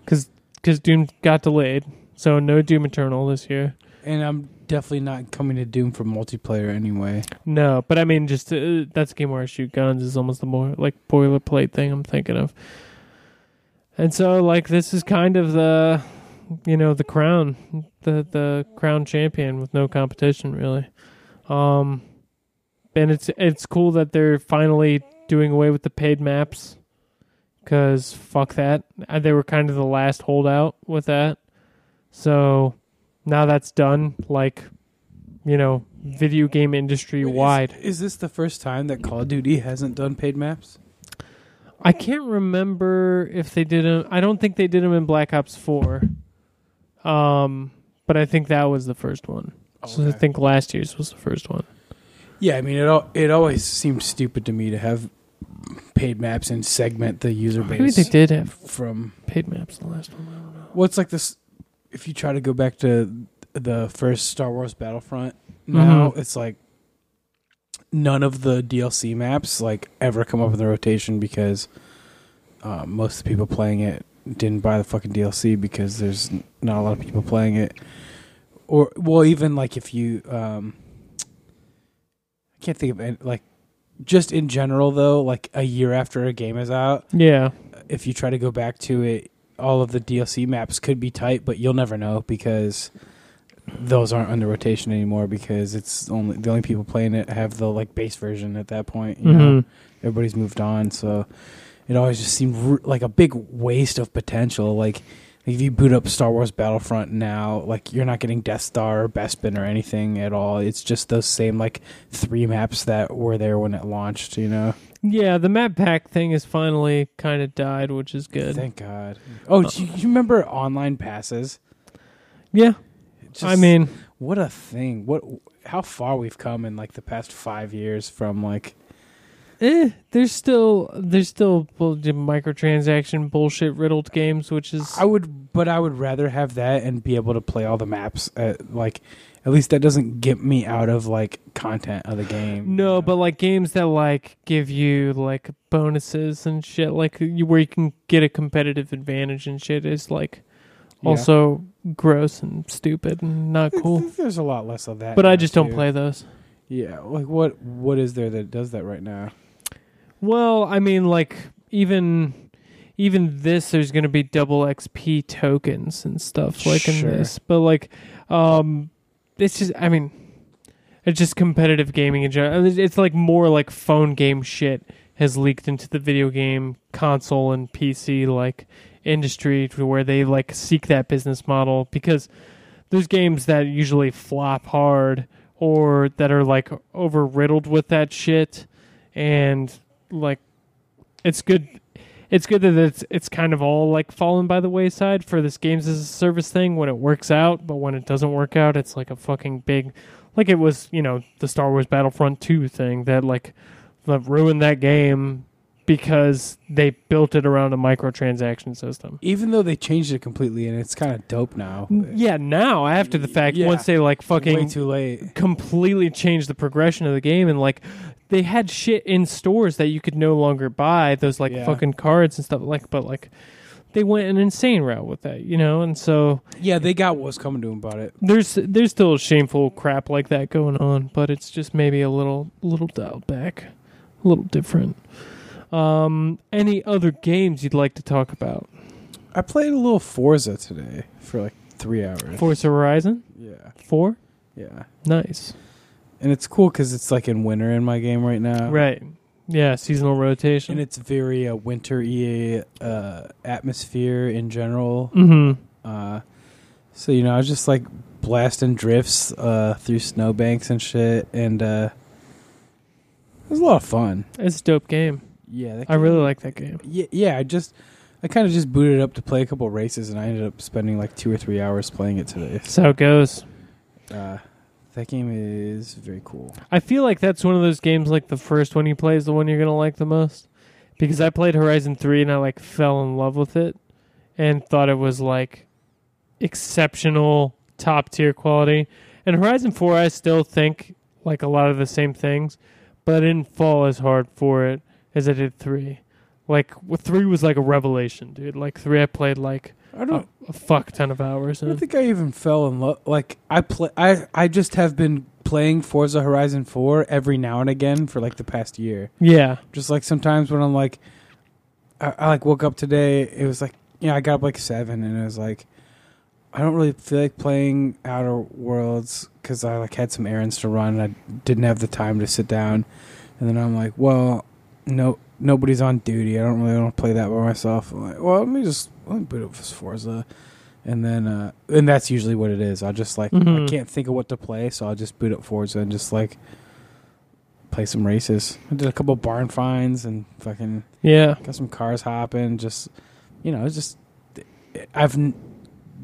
because because Doom got delayed, so no Doom Eternal this year. And I'm definitely not coming to Doom for multiplayer anyway. No, but I mean, just uh, that's a game where I shoot guns is almost the more like boilerplate thing I'm thinking of. And so, like, this is kind of the, you know, the crown, the the crown champion with no competition really. Um, and it's it's cool that they're finally doing away with the paid maps, because fuck that, Uh, they were kind of the last holdout with that. So now that's done. Like, you know, video game industry wide. Is, is this the first time that Call of Duty hasn't done paid maps? I can't remember if they did them. I don't think they did them in Black Ops Four. Um, but I think that was the first one. So I Okay. think last year's was the first one. Yeah, I mean it. Al- it always seemed stupid to me to have paid maps and segment the user Maybe base they did have from. paid maps the last one. I. Well, it's like this. If you try to go back to the first Star Wars Battlefront, now Mhm. it's like none of the DLC maps like ever come up in the rotation because uh, most of the people playing it didn't buy the fucking DLC because there's not a lot of people playing it. Or well, even like if you, um, I can't think of any, like just in general though, like a year after a game is out, Yeah, if you try to go back to it, all of the DLC maps could be tight, but you'll never know because those aren't under rotation anymore because it's only the only people playing it have the like base version at that point. You know, Mhm. everybody's moved on, so it always just seemed r- like a big waste of potential. Like if you boot up Star Wars Battlefront now, like you're not getting Death Star or Bespin or anything at all. It's just those same like three maps that were there when it launched. You know, yeah. The map pack thing has finally kind of died, which is good. thank God. Oh, uh, do you, you remember online passes? yeah, Just- I mean, what a thing! What how far we've come in like the past five years from like eh, there's still there's still bull- microtransaction bullshit riddled games, which is I would, but I would rather have that and be able to play all the maps. At, like, at least that doesn't get me out of like content of the game. No, but like games that like give you like bonuses and shit, like you, where you can get a competitive advantage and shit, is like Yeah. also gross and stupid and not cool. There's a lot less of that. But I now, just don't too. play those. Yeah, like what what is there that does that right now? Well, I mean, like even even this, there's going to be double XP tokens and stuff like in this, but like, um, it's just, I mean, it's just competitive gaming in general. It's- It's like more like phone game shit has leaked into the video game console and PC like industry to where they like seek that business model because there's games that usually flop hard or that are like over riddled with that shit. And like it's good it's good that it's it's kind of all like fallen by the wayside for this games as a service thing when it works out but when it doesn't work out it's like a fucking big like it was you know the star wars battlefront 2 thing that like ruined that game because they built it around a microtransaction system Even though they changed it completely and it's kind of dope now. yeah now after the fact Yeah. once they like fucking way too late. completely changed the progression of the game and like they had shit in stores that you could no longer buy those like Yeah. fucking cards and stuff like but like they went an insane route with that you know and so Yeah, they got what was coming to them about it. there's there's still shameful crap like that going on but it's just maybe a little little dialed back a little different um any other games you'd like to talk about? I played a little Forza today for like three hours. forza horizon? Yeah, 4 yeah, nice. And it's cool because it's like in winter in my game right now. right. Yeah seasonal rotation. And it's very uh, winter-y uh, atmosphere in general. mm-hmm. Uh, so you know, I was just like blasting drifts uh, through snowbanks and shit, and uh, it was a lot of fun. it's a dope game Yeah, that i really like that game Yeah, yeah. I just, I kind of just booted it up to play a couple races, and I ended up spending like two or three hours playing it today. That's how it goes. Uh, that game is very cool. I feel like that's one of those games like the first one you play is the one you're gonna like the most. Because I played Horizon three and I like fell in love with it and thought it was like exceptional top tier quality. And Horizon four I still think like a lot of the same things, but I didn't fall as hard for it as I did three. Like three was like a revelation, dude. Like three I played like I a, don't. a fuck ton of hours I don't think I even fell in love. Like I play. I I just have been playing Forza Horizon Four every now and again for like the past year. Yeah. Just like sometimes when I'm like, I, I like woke up today. It was like, you know, I got up like seven, and it was like, I don't really feel like playing Outer Worlds because I like had some errands to run. And I didn't have the time to sit down, and then I'm like, well, no, nobody's on duty. I don't really want to play that by myself. I'm like, well, let me just let me boot up Forza. And then, uh, and that's usually what it is. I just like I Mhm. can't think of what to play, so I'll just boot up Forza and just like play some races. I did a couple barn finds and fucking Yeah. got some cars hopping. Just you know, it's just I've n-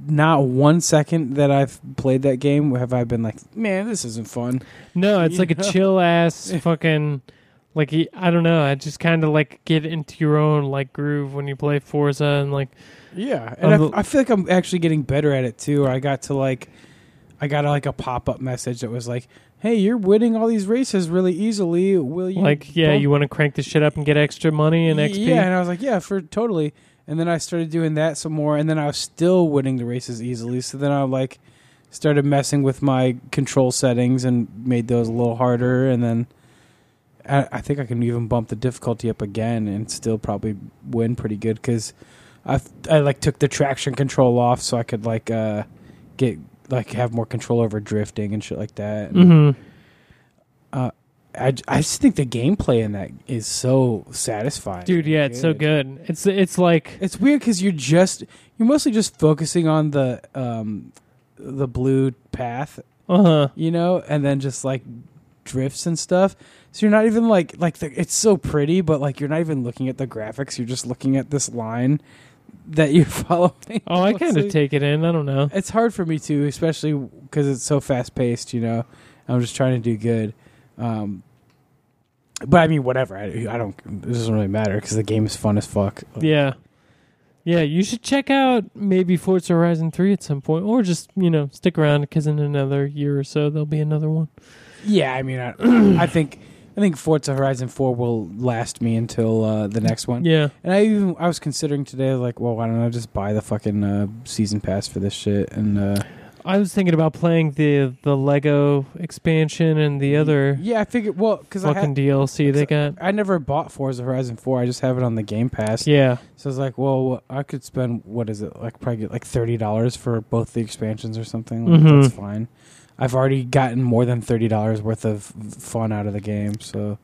not one second that I've played that game have I been like, man, this isn't fun. No, it's You like a chill ass fucking like he, I don't know. I just kind of like get into your own like groove when you play Forza and like Yeah, and Um, I, I feel like I'm actually getting better at it too. I got to like, I got like a pop up message that was like, "Hey, you're winning all these races really easily. Will you like yeah, bump you want to crank the shit up and get extra money and XP. Yeah, and I was like, yeah, for totally. And then I started doing that some more, and then I was still winning the races easily. So then I like started messing with my control settings and made those a little harder. And then I, I think I can even bump the difficulty up again and still probably win pretty good because I I like took the traction control off so I could like uh get like have more control over drifting and shit like that. And, Mm-hmm. I, I just think the gameplay in that is so satisfying. Dude, yeah, it's so good. It's it's like It's weird because you're just you're mostly just focusing on the um the blue path, uh huh. you know, and then just like drifts and stuff. So you're not even like like the, it's so pretty, but like you're not even looking at the graphics. You're just looking at this line that you're following. Oh, I kind of take it in. I don't know. It's hard for me too, especially because it's so fast paced. You know, I'm just trying to do good. Um, but I mean, whatever. I, I don't. It doesn't really matter because the game is fun as fuck. Yeah. Yeah, you should check out maybe Forza Horizon 3 at some point or just, you know, stick around because in another year or so there'll be another one. Yeah, I mean, I, I think I think Forza Horizon Four will last me until uh, the next one. Yeah. And I even I was considering today, like, well, why don't I just buy the fucking uh, season pass for this shit? And uh, I was thinking about playing the the Lego expansion and the other Yeah, I figured. Well, because I fucking had, DLC they got. I never bought Forza Horizon Four. I just have it on the Game Pass. Yeah, So I was like, well, I could spend what is it like? Probably get like thirty dollars for both the expansions or something. Like, Mhm. That's fine. I've already gotten more than thirty dollars worth of fun out of the game. So,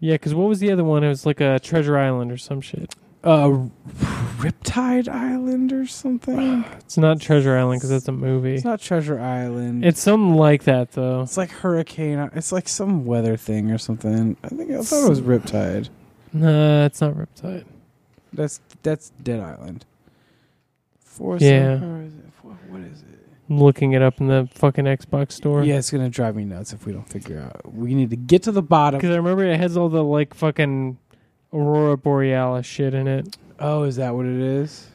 yeah. Because what was the other one? It was like a Treasure Island or some shit. uh, Riptide Island or something. It's not Treasure Island because that's a movie. It's not Treasure Island. It's something like that though. It's like Hurricane. It's like some weather thing or something. I think I thought it was Riptide. Nah, it's not Riptide. That's that's Dead Island. Forza Yeah. Horizon- What what is it? Looking it up in the fucking Xbox store. Yeah, it's gonna drive me nuts if we don't figure out. We need to get to the bottom. Because I remember it has all the like fucking Aurora Borealis shit in it. Oh, is that what it is?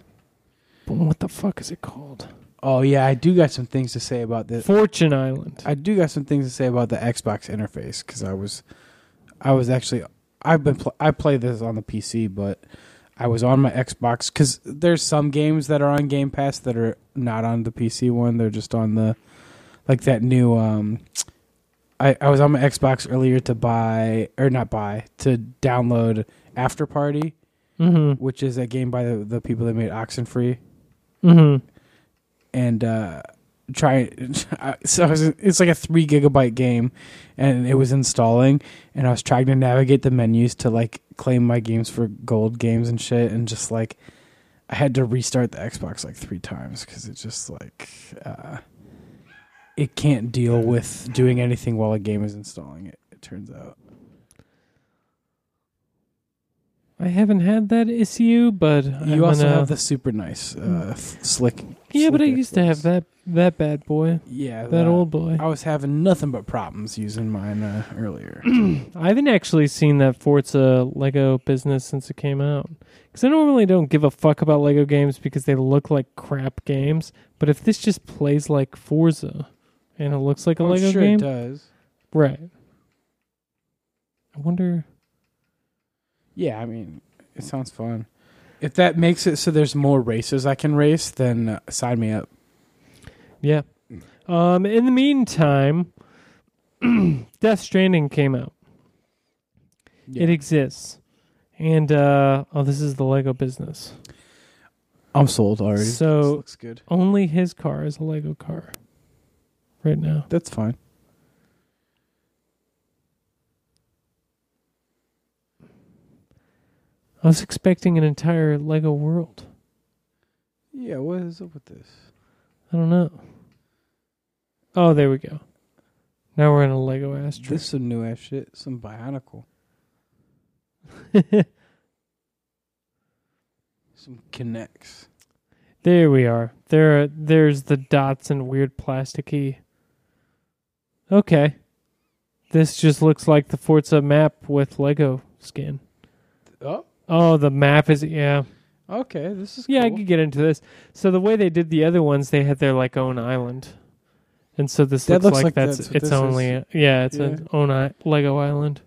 What the fuck is it called? Oh yeah, I do got some things to say about this. Fortune Island. I do got some things to say about the Xbox interface because I was, I was actually, I've been, pl- I play this on the PC, but I was on my Xbox because there's some games that are on Game Pass that are not on the PC one. They're just on the, like that new. um I I was on my Xbox earlier to buy or not buy to download Afterparty, Mm-hmm. which is a game by the the people that made Oxenfree Mm-hmm. and uh try so I was, it's like a three gigabyte game and it was installing and i was trying to navigate the menus to like claim my games for gold games and shit and just like i had to restart the xbox like three times because it just like uh it can't deal with doing anything while a game is installing it it turns out I haven't had that issue, but I'm you also gonna- have the super nice uh f- slick yeah, but I slick used to have Xbox. that that bad boy, yeah that old boy. i was having nothing but problems using mine uh, earlier I haven't actually seen that Forza Lego business since it came out. Because I normally don't give a fuck about Lego games because they look like crap games. But if this just plays like Forza and it looks like a I'm Lego sure game, it does right? I wonder. Yeah, I mean, it sounds fun. If that makes it so there's more races I can race, then uh, sign me up. Yeah. Um. In the meantime, Death Stranding came out. It exists, and uh, oh, this is the Lego business. I'm sold already. So- This looks good. Only his car is a Lego car. Right now. That's fine. I was expecting an entire Lego world. Yeah, what is up with this? I don't know. Oh, there we go. Now we're in a Lego ass This is some new ass shit. Some Bionicle. Some K'Nex. there we are. There, there's the dots and weird plasticky. Okay, this just looks like the Forza map with Lego skin. Oh, Oh, the map is yeah, okay. This is yeah. I cool. could get into this. So the way they did the other ones, they had their like own island, and so this looks, looks like, like that's, that's its only is. yeah, it's Yeah. an own I- Lego island.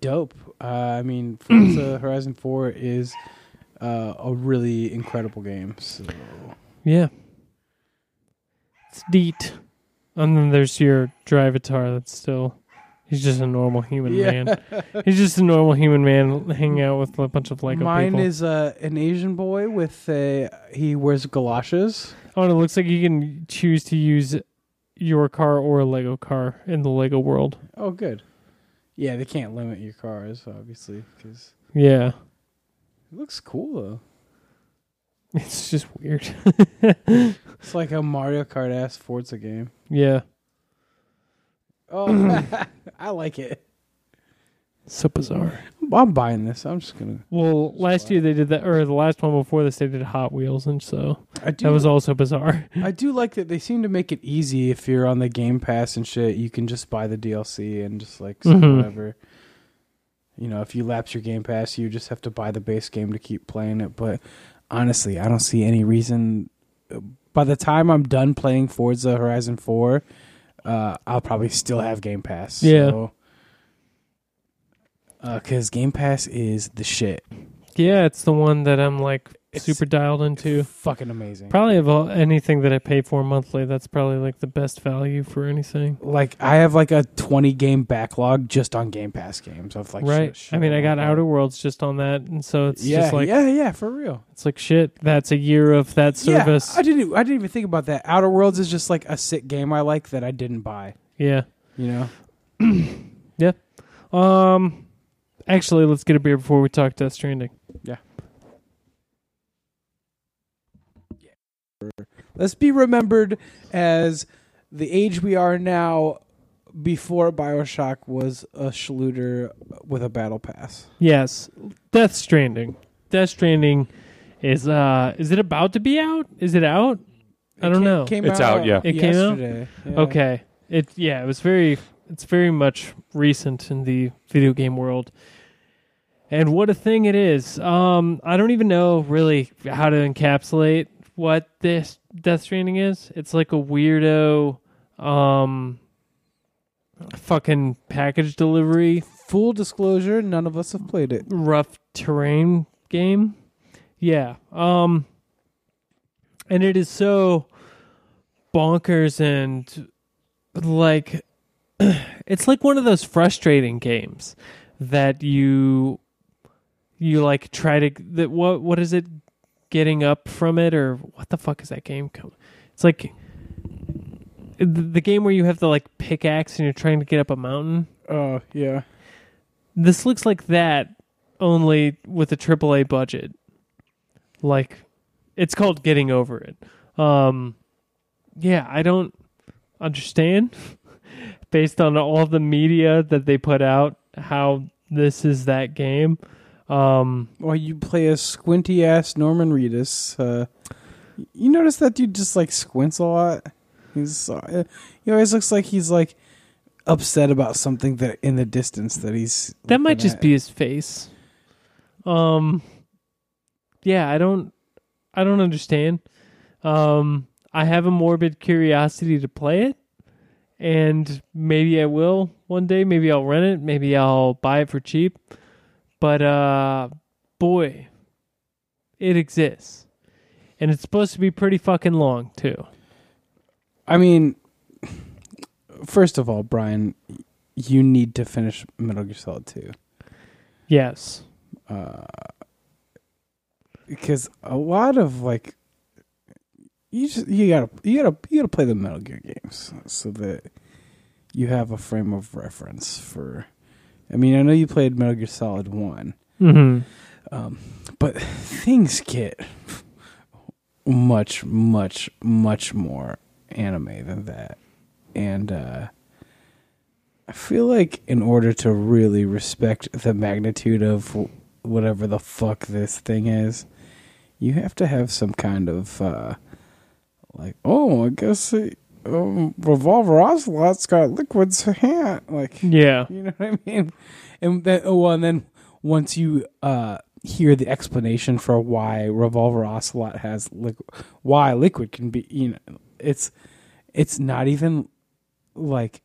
Dope. Uh, I mean, Forza Horizon Four is uh, a really incredible game. So Yeah. It's neat. And then there's your Drivatar that's still he's just a normal human man. He's just a normal human man hanging out with a bunch of Lego Mine people. is uh, an Asian boy with a he wears galoshes. oh, and it looks like you can choose to use your car or a Lego car in the Lego world. Oh, good. Yeah, they can't limit your cars, obviously, because Yeah. it looks cool though. It's just weird. It's like a Mario Kart ass Forza game. yeah. Oh, I like it. So bizarre. I'm buying this. I'm just gonna. Well, last year they did that, or the last one before this, they did Hot Wheels, and so I do. that was also bizarre. I do like that they seem to make it easy if you're on the Game Pass and shit. You can just buy the DLC and just like so Mhm. whatever. You know, if you lapse your Game Pass, you just have to buy the base game to keep playing it. But honestly, I don't see any reason. By the time I'm done playing Forza Horizon Four, uh, I'll probably still have Game Pass. Yeah. So, because Game Pass is the shit. Yeah, it's the one that I'm like It's- super dialed into. Fucking amazing. Probably of all, anything that I pay for monthly, that's probably like the best value for anything. like I have like a 20 game backlog just on Game Pass games of like right. shit- I mean, I got Outer. Worlds just on that, and so it's yeah, just like yeah, yeah, for real. it's like shit. That's a year of that service. Yeah, I didn't. I didn't even think about that. Outer Worlds is just like a sick game I like that I didn't buy. yeah. You know. Yeah. Um, actually, let's get a beer before we talk Death Stranding. Yeah. Let's be remembered as the age we are now. Before Bioshock was a Schluter with a battle pass. Yes, Death Stranding. Death Stranding is uh is it about to be out? Is it out? I don't came- know. Came It's out, yeah. It came out? yesterday. Yeah. Okay. It yeah, it was very it's very much recent in the video game world. And what a thing it is. Um I don't even know really how to encapsulate what this Death Stranding is. It's like a weirdo um fucking package delivery Full disclosure: none of us have played it. rough terrain game. Yeah. Um and it is so bonkers and like it's like one of those frustrating games that you you like try to that what what is it getting up from it or what the fuck is that game called? It's like the the game where you have the like pickaxe and you're trying to get up a mountain Oh yeah. this looks like that only with a AAA budget. Like it's called Getting Over It. Um yeah, I don't understand based on all the media that they put out how this is that game. Um Well, you play a squinty ass Norman Reedus. Uh, you notice that dude just like squints a lot. He's uh, he always looks like he's like upset about something that in the distance that he's. that might just at. be his face. Um yeah, I don't I don't understand. Um I have a morbid curiosity to play it and maybe I will one day, maybe I'll rent it, maybe I'll buy it for cheap. But uh boy, it exists. And it's supposed to be pretty fucking long too. I mean, first of all, Brian, you need to finish Metal Gear Solid Two. Yes. uh, because a lot of like you just you gotta you gotta you gotta play the Metal Gear games so that you have a frame of reference for. I mean, I know you played Metal Gear Solid One, Mhm. um, but things get much, much, much more anime than that, and uh, I feel like in order to really respect the magnitude of whatever the fuck this thing is, you have to have some kind of uh, like, oh, I guess it, um, Revolver Ocelot's got Liquid's hand, like Yeah. you know what I mean? And then, oh, well, and then once you uh, hear the explanation for why Revolver Ocelot has liquid, why Liquid can be, you know, it's it's not even like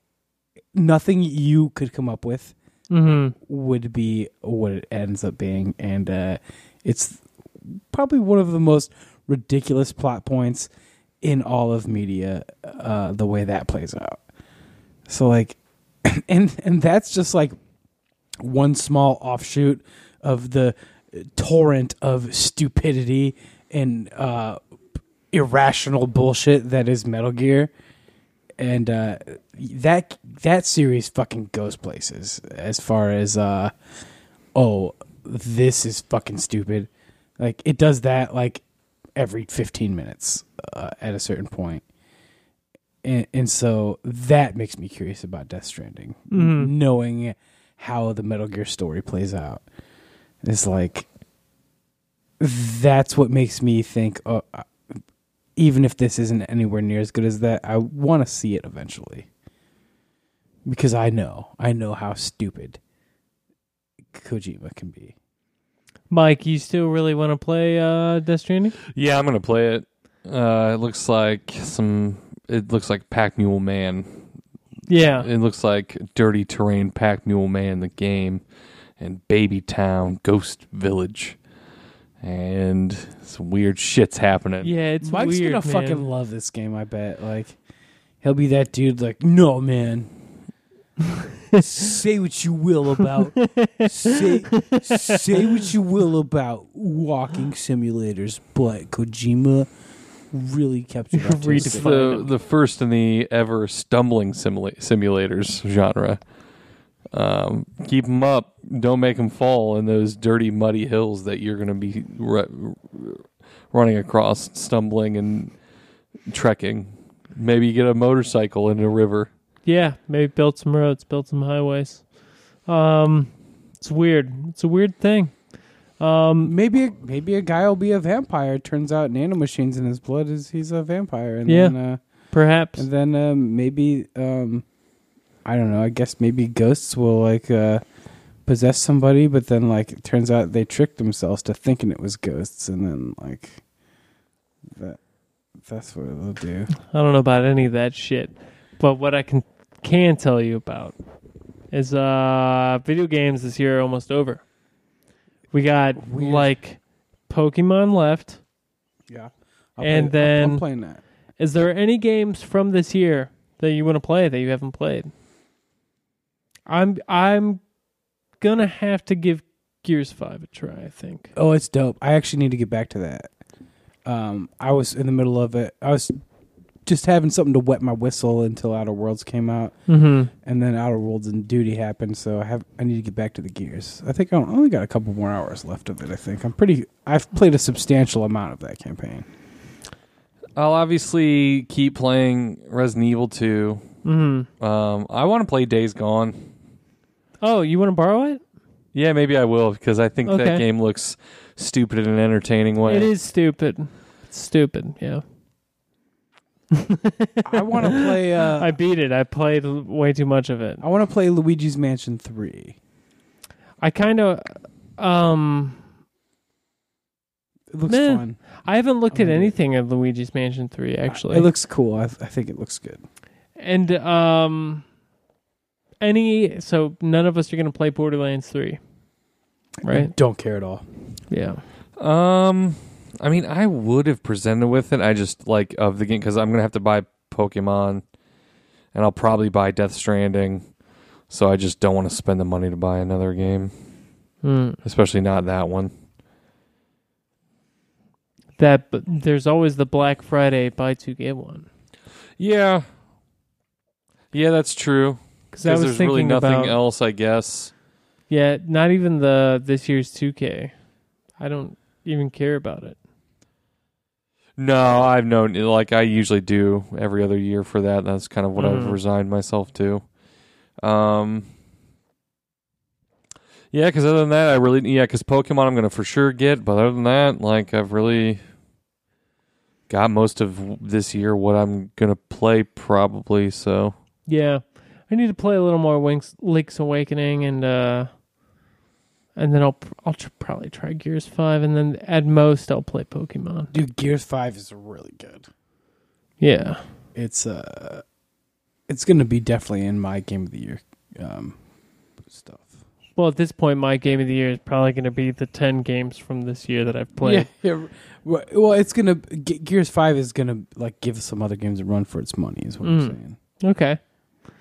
nothing you could come up with Mhm. would be what it ends up being, and uh, it's probably one of the most ridiculous plot points in all of media. Uh, the way that plays out, so like, and and that's just like one small offshoot of the torrent of stupidity and uh, irrational bullshit that is Metal Gear and uh, that that series fucking goes places as far as uh, oh this is fucking stupid like it does that like every 15 minutes uh, at a certain point and, and so that makes me curious about Death Stranding Mhm. knowing how the Metal Gear story plays out is like that's what makes me think oh, uh, even if this isn't anywhere near as good as that, I want to see it eventually. Because I know, I know how stupid Kojima can be. Mike, you still really want to play uh Death Stranding? Yeah, I'm gonna play it. Uh, it looks like some. It looks like Pack Mule Man. Yeah. It looks like Dirty Terrain Pack Mule Man, the game, and Baby Town Ghost Village, and some weird shit's happening. Yeah, it's Mike's weird, gonna man. fucking love this game. I bet. Like, he'll be that dude. Like, no, man. say what you will about say say what you will about walking simulators, but Kojima really kept it up to his the the first in the ever stumbling simula- simulators genre. Um, keep them up. Don't make them fall in those dirty, muddy hills that you're going to be ru- running across, stumbling and trekking. Maybe get a motorcycle in a river. Yeah, maybe build some roads, build some highways. Um, it's weird. It's a weird thing. Um, Maybe a, maybe a guy will be a vampire. Turns out nanomachines in his blood is he's a vampire, and Yeah. then uh, perhaps. and then um, maybe um, I don't know. I guess maybe ghosts will like uh, possess somebody, but then like it turns out they tricked themselves to thinking it was ghosts, and then like that that's what they'll do. I don't know about any of that shit, but what I can can tell you about is uh, video games this year are almost over. We got Weird. like Pokemon left. Yeah, And play, I'll- then- I'm playing that. Is there any games from this year that you want to play that you haven't played? I'm I'm gonna have to give Gears Five a try. I think. Oh, it's dope. I actually need to get back to that. Um, I was in the middle of it. I was just having something to wet my whistle until Outer Worlds came out, Mm-hmm. and then Outer Worlds and Duty happened. So I have I need to get back to the Gears. I think I only got a couple more hours left of it. I think I'm pretty. I've played a substantial amount of that campaign. I'll obviously keep playing Resident Evil 2. Mm-hmm. Um, I want to play Days Gone. Oh, you want to borrow it? Yeah, maybe I will because I think Okay. that game looks stupid in an entertaining way. It is stupid. It's stupid. Yeah. I want to play. Uh, I beat it. I played way too much of it. I want to play Luigi's Mansion Three. I kind of, um, It looks Meh. fun. I haven't looked I at anything of Luigi's Mansion Three actually. it looks cool. I, I think it looks good. and um, any so none of us are gonna play Borderlands Three, I right? don't care at all. Yeah. Um, I mean, I would have presented with it. I just like of the game because I'm gonna have to buy Pokemon, and I'll probably buy Death Stranding. So I just don't want to spend the money to buy another game, Hmm. especially not that one. That but there's always the Black Friday buy two get one. Yeah, yeah, that's true. Because I Because was there's thinking really nothing about else, I guess. yeah, not even the this year's two K. I don't even care about it. No, I've known like I usually do every other year for that. That's kind of what I've Mhm. resigned myself to. Um, yeah, because other than that, I really yeah, because Pokemon I'm gonna for sure get, but other than that, like I've really got most of this year what I'm gonna play probably. So Yeah, I need to play a little more Winks, Link's Awakening, and uh, and then I'll I'll tr- probably try Gears Five, and then at most I'll play Pokemon. Dude, Gears Five is really good. Yeah, It's uh, it's gonna be definitely in my game of the year um, stuff. well at this point, my game of the year is probably going to be the ten games from this year that I've played. Yeah, yeah. Well, well, it's gonna Ge- Gears Five is gonna like give some other games a run for its money. Is what Mm. I'm saying. Okay.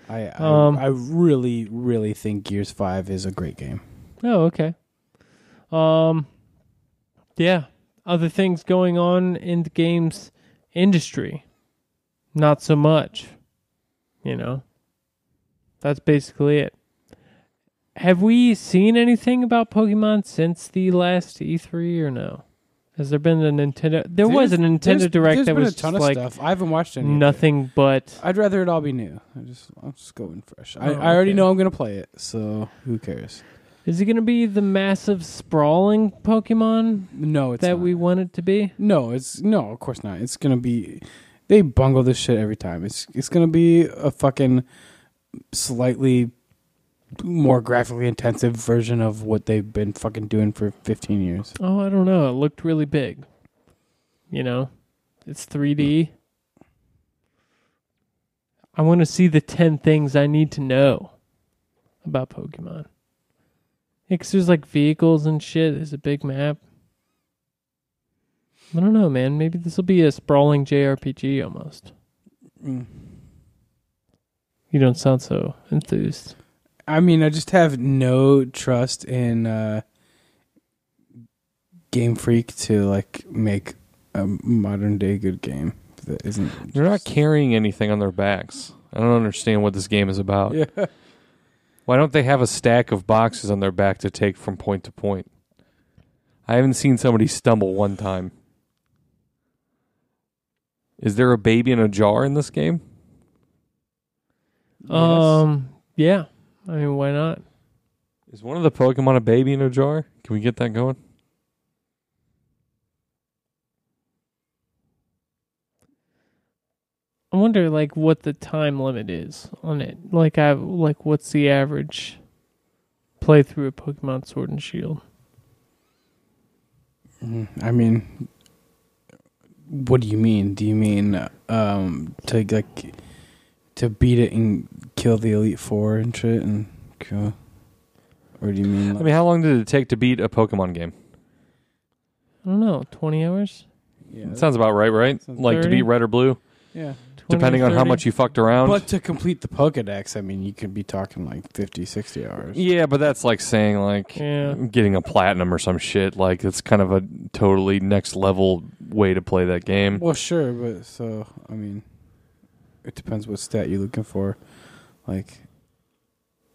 I I, Um, I really really think Gears Five is a great game. Oh, okay. Um, yeah. Other things going on in the games industry, not so much. You know, that's basically it. Have we seen anything about Pokemon since the last E3 or no? Has there been a Nintendo? There was a Nintendo there's- Direct there's that was a ton of like stuff. I haven't watched any. nothing but. I'd rather it all be new. I just I'll just go in fresh. I, Oh, I already okay. know I'm gonna play it, so who cares? Is it going to be the massive sprawling Pokemon No, it's that not. we want it to be? No, it's no, of course not. It's gonna be. They bungle this shit every time. It's it's gonna be a fucking slightly more graphically intensive version of what they've been fucking doing for 15 years. Oh, I don't know. It looked really big. You know, it's 3D. I want to see the 10 things I need to know about Pokemon. Yeah, 'cause there's like vehicles and shit. There's a big map. I don't know, man. Maybe this will be a sprawling JRPG almost. Mm. You don't sound so enthused. I mean, I just have no trust in uh, Game Freak to like make a modern day good game that isn't. They're not carrying anything on their backs. I don't understand what this game is about. Yeah. Why don't they have a stack of boxes on their back to take from point to point? I haven't seen somebody stumble one time. Is there a baby in a jar in this game? Um, yeah. I mean, why not? Is one of the Pokemon a baby in a jar? Can we get that going? I wonder, like, what the time limit is on it. Like, I like, what's the average playthrough of Pokemon Sword and Shield? Mhm. I mean, what do you mean? Do you mean um, to like to beat it and kill the Elite Four and shit and kill? Or do you mean? I mean, how long did it take to beat a Pokemon game? I don't know, twenty hours. yeah, It sounds about right, right? Sounds Like to beat Red or Blue, yeah. 20, depending on how 30? much you fucked around. But to complete the Pokedex, I mean, you could be talking like 50, 60 hours. yeah, but that's like saying like Yeah. getting a platinum or some shit. Like it's kind of a totally next level way to play that game. Well, sure, but so I mean, it depends what stat you're looking for. Like,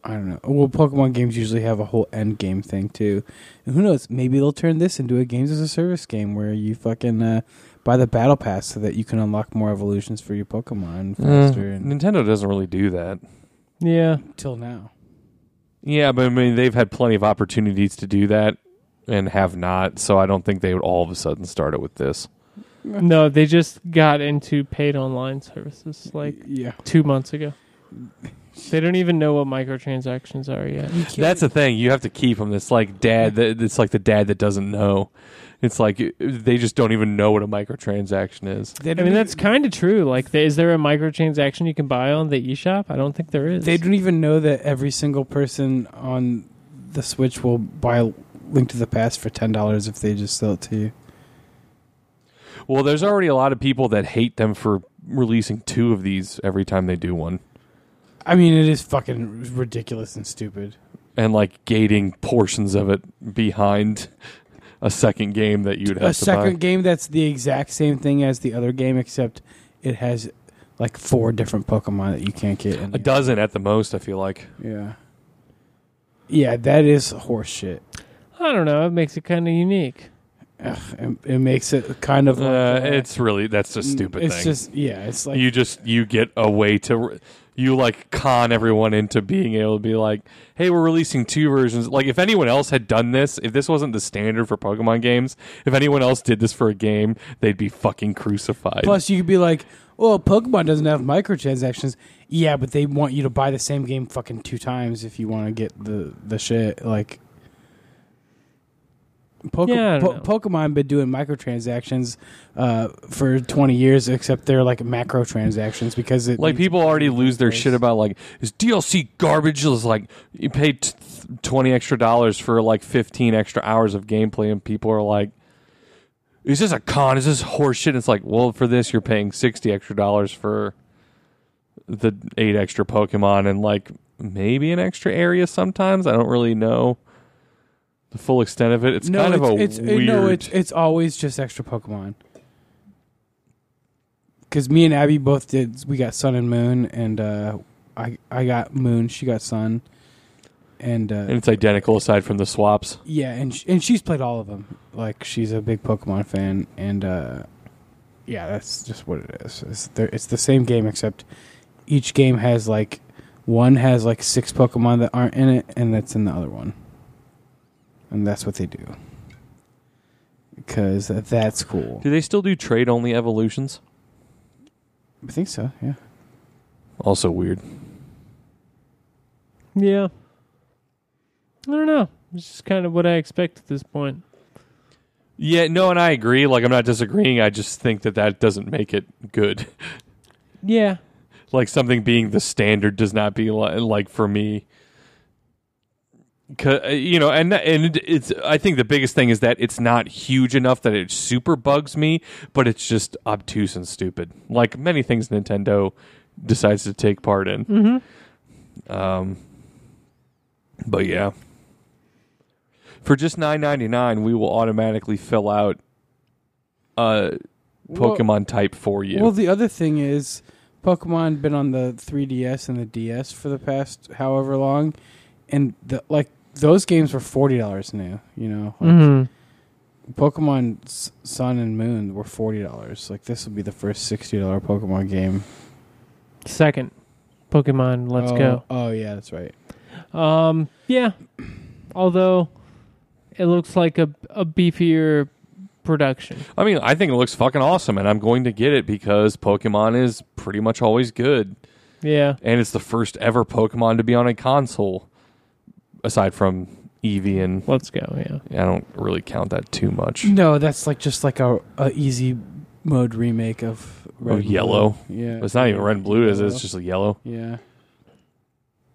I don't know. Well, Pokemon games usually have a whole end game thing too. And who knows? Maybe they'll turn this into a games as a service game where you fucking uh, buy the battle pass so that you can unlock more evolutions for your Pokemon Uh, faster. and Nintendo doesn't really do that. Yeah. Till now, Yeah, but I mean they've had plenty of opportunities to do that and have not. So I don't think they would all of a sudden start it with this. No, they just got into paid online services like yeah. two months ago. They don't even know what microtransactions are yet. That's the thing. You have to keep them. It's like dad. That, it's like the dad that doesn't know. It's like they just don't even know what a microtransaction is. I mean, that's kind of true. Like, th- is there a microtransaction you can buy on the eShop? I don't think there is. They don't even know that every single person on the Switch will buy Link to the Past for ten dollars if they just sell it to you. Well, there's already a lot of people that hate them for releasing two of these every time they do one, I mean, it is fucking ridiculous and stupid. and like gating portions of it behind a second game that you'd have A to second buy. game that's the exact same thing as the other game, except it has like four different Pokemon that you can't get. In A dozen at the most. I feel like. Yeah. Yeah, that is horseshit. I don't know. It makes it kind of unique. Ugh, it, it makes it kind of like, Uh, uh, it's really that's a stupid It's thing. just yeah, it's like you just you get a way to you like con everyone into being able to be like hey we're releasing two versions like if anyone else had done this if this wasn't the standard for pokemon games if anyone else did this for a game they'd be fucking crucified Plus, you could be like, "Well, Pokemon doesn't have microtransactions." Yeah, but they want you to buy the same game fucking two times if you want to get the the shit. Like, Poke- Yeah, I don't. Po- Pokemon been doing microtransactions uh, for twenty years, except they're like macro transactions because it like people already lose their shit about like is DLC garbage? Is like you pay t- 20 extra dollars for like 15 extra hours of gameplay and people are like is this a con? Is this horseshit? It's like well for this you're paying 60 extra dollars for the eight extra pokemon and like maybe an extra area sometimes? I don't really know the full extent of it it's no, kind it's, of a it's, weird no, it's it's always just extra Pokemon. Because me and Abby both did. We got Sun and Moon, and uh, I I got Moon. She got Sun, and, uh, and it's identical aside from the swaps yeah, and sh- and she's played all of them. Like she's a big Pokemon fan, and uh, yeah, that's just what it is. It's, there- it's the same game except each game has like one has like six Pokemon that aren't in it, and that's in the other one, and that's what they do. Because that's cool. do they still do trade only evolutions I think so. Yeah. also weird Yeah. I don't know. It's just kind of what I expect at this point. Yeah, no, and I agree. Like, I'm not disagreeing. I just think that that doesn't make it good. Yeah. like, something being the standard does not be li- like for me. Uh, you know, and and it's. I think the biggest thing is that it's not huge enough that it super bugs me, but it's just obtuse and stupid, like many things Nintendo decides to take part in. Mm-hmm. Um, but yeah, for just nine ninety nine, we will automatically fill out a Well- Pokemon type for you. Well, the other thing is, Pokemon been on the 3DS and the DS for the past however long, and the, like those games were forty dollars new. You know, like, Mm-hmm. Pokemon Sun and Moon were forty dollars. Like this would be the first sixty dollar Pokemon game. Second, Pokemon Let's oh, Go. Oh yeah, that's right. Um, yeah. Although it looks like a a beefier production. I mean, I think it looks fucking awesome, and I'm going to get it because Pokemon is pretty much always good, Yeah. and it's the first ever Pokemon to be on a console, aside from Eevee, and Let's go. Yeah. I don't really count that too much. No, that's like just like a, a easy mode remake of Red and Blue. Yellow. Yeah, It's not even red and blue, is it? It's just a yellow. yeah.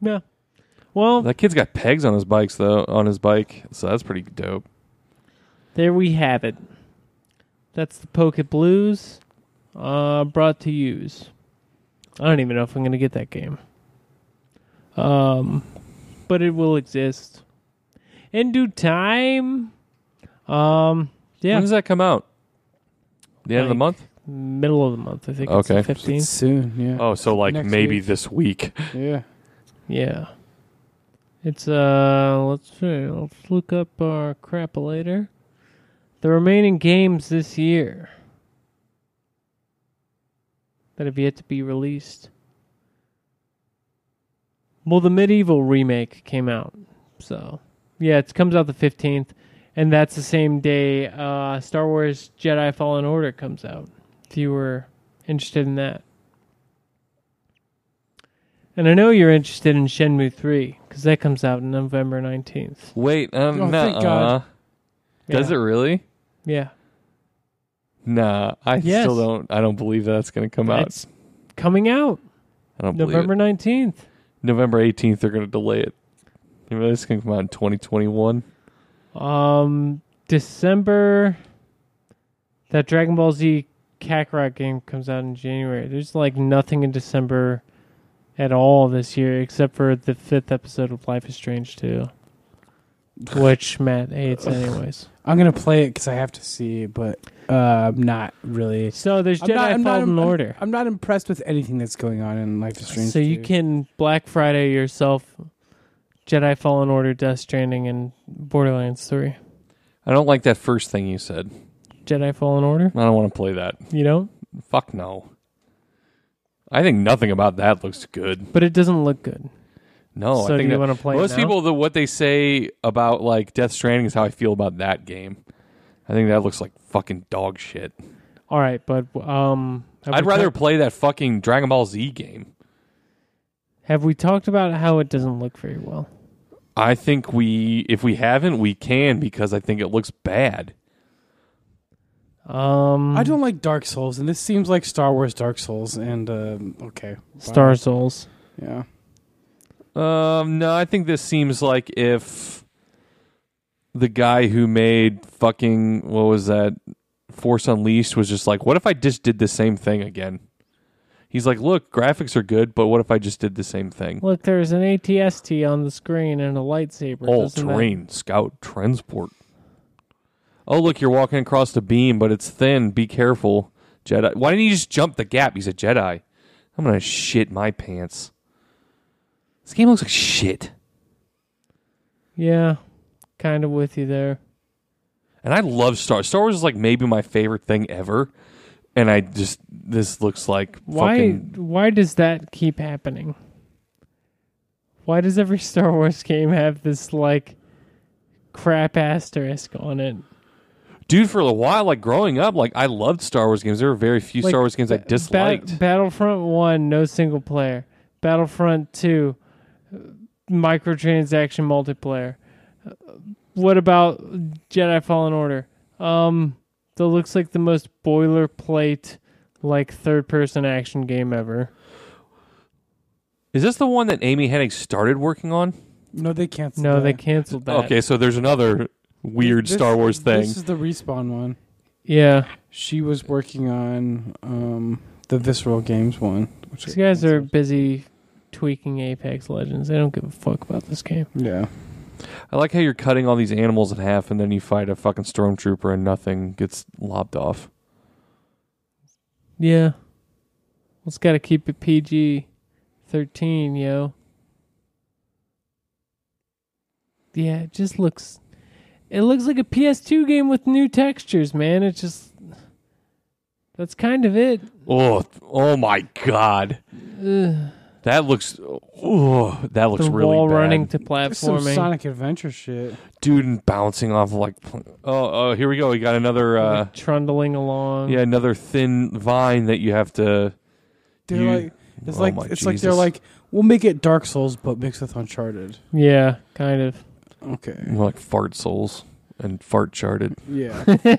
Yeah. Well, That kid's got pegs on his bikes though, on his bike, so that's pretty dope. there we have it. That's the Poke Blues, uh, brought to use. I don't even know if I'm gonna get that game. Um, but it will exist in due time. Um, yeah, When does that come out? The end of the Like- month? middle of the month. I think Okay. it's the fifteenth. Soon, yeah. Oh, so like Next maybe week. this week. Yeah. Yeah. It's uh let's see, let's look up our crap later. The remaining games this year that have yet to be released. Well, the medieval remake came out. So, yeah, it comes out the 15th and that's the same day uh Star Wars Jedi Fallen Order comes out. If you were interested in that. And I know you're interested in Shenmue 3 because that comes out in November 19th. Wait, um, Oh, thank nuh-uh. God. Does Yeah. it really? Yeah. Nah, I Yes. still don't. I don't believe that's going to come out. It's coming out I don't November 19th. it. November eighteenth. They're going to delay it. Maybe this can come out in twenty twenty one. Um, December. That Dragon Ball Z Kakarot game comes out in January. There's like nothing in December at all this year except for the fifth episode of Life is Strange 2, which Matt hates anyways. I'm gonna play it because I have to see, but uh, I'm not really. So there's I'm Jedi not- I'm not- Fallen I'm- Order. I'm not impressed with anything that's going on in Life is Strange. So you 2. can Black Friday yourself Jedi Fallen Order, Death Stranding, and Borderlands 3. I don't like that first thing you said. Jedi Fallen Order? I don't want to play that. You don't? Fuck no. I think nothing about that looks good. But it doesn't look good. No, so I do think you that, want to play most it now? people the what they say about like Death Stranding is how I feel about that game. I think that looks like fucking dog shit. All right, but um, have I'd we rather talk- play that fucking Dragon Ball Z game. have we talked about how it doesn't look very well? I think we if we haven't, we can because I think it looks bad. Um, I don't like Dark Souls, and this seems like Star Wars Dark Souls. And um, okay, fine. Star Souls. Yeah. Um, no, I think this seems like if the guy who made fucking what was that Force Unleashed was just like, what if I just did the same thing again? He's like, look, graphics are good, but what if I just did the same thing? Look, there's an ATST on the screen and a lightsaber. All Doesn't that- terrain scout transport. Oh, look, you're walking across the beam, but it's thin. Be careful, Jedi. Why didn't you just jump the gap? He's a Jedi. I'm gonna shit my pants. This game looks like shit. Yeah, kind of with you there. And I love Star Star Wars is like maybe my favorite thing ever. And I just this looks like Why? fucking Why does that keep happening? Why does every Star Wars game have this like crap asterisk on it? dude for a while like growing up like I loved Star Wars games. There were very few Like, Star Wars games I Ba- disliked. Battlefront One, no single player. Battlefront Two, uh, microtransaction multiplayer. Uh, What about Jedi Fallen Order? Um, that looks like the most boilerplate, like third-person action game ever. is this the one that Amy Hennig started working on? No, they canceled. No, that. they canceled that. Okay, so there's another weird This- Star Wars thing. This is the respawn one. Yeah, She was working on um, the Visceral Games one. Which these they guys are busy tweaking Apex Legends. They don't give a fuck about this game. Yeah. I like how you're cutting all these animals in half, and then you fight a fucking stormtrooper, and nothing gets lopped off. Yeah, it's got to keep it PG thirteen, yo. Yeah, it just looks. It looks like a PS2 game with new textures, man. It just. That's kind of it. Oh, oh my god, Ugh. That looks. Oh, that looks the really wall bad. running to There's some platforming. Sonic Adventure shit. dude and bouncing off like. Oh, oh, here we go. We got another. Uh, like trundling along. yeah, another thin vine that you have to. They're You- like, it's Oh like my it's like they're Jesus. like, we'll make it Dark Souls, but mix with Uncharted. Yeah, kind of. Okay. More like fart souls and fart charted. Yeah.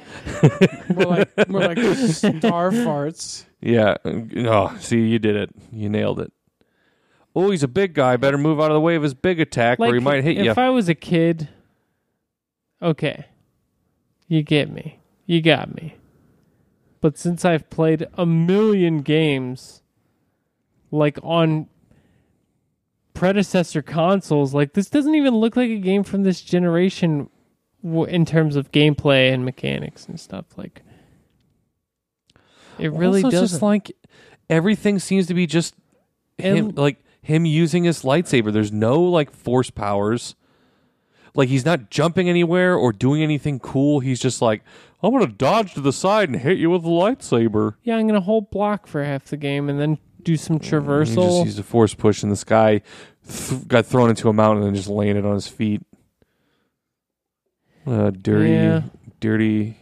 more like more like star farts. Yeah. Oh, see, you did it. You nailed it. Oh, he's a big guy. Better move out of the way of his big attack, or he might hit if you. If I was a kid, okay, you get me, you got me. But since I've played a million games, like on predecessor consoles, like this doesn't even look like a game from this generation w- in terms of gameplay and mechanics and stuff. Like, it really also, doesn't. just like everything seems to be just him, And- like him using his lightsaber. There's no like force powers. Like he's not jumping anywhere or doing anything cool. He's just like, I'm gonna dodge to the side and hit you with a lightsaber. yeah, I'm gonna hold block for half the game and then do some He just traversal. used a force push, and this guy th- got thrown into a mountain and just landed on his feet. Uh, dirty, Yeah. dirty.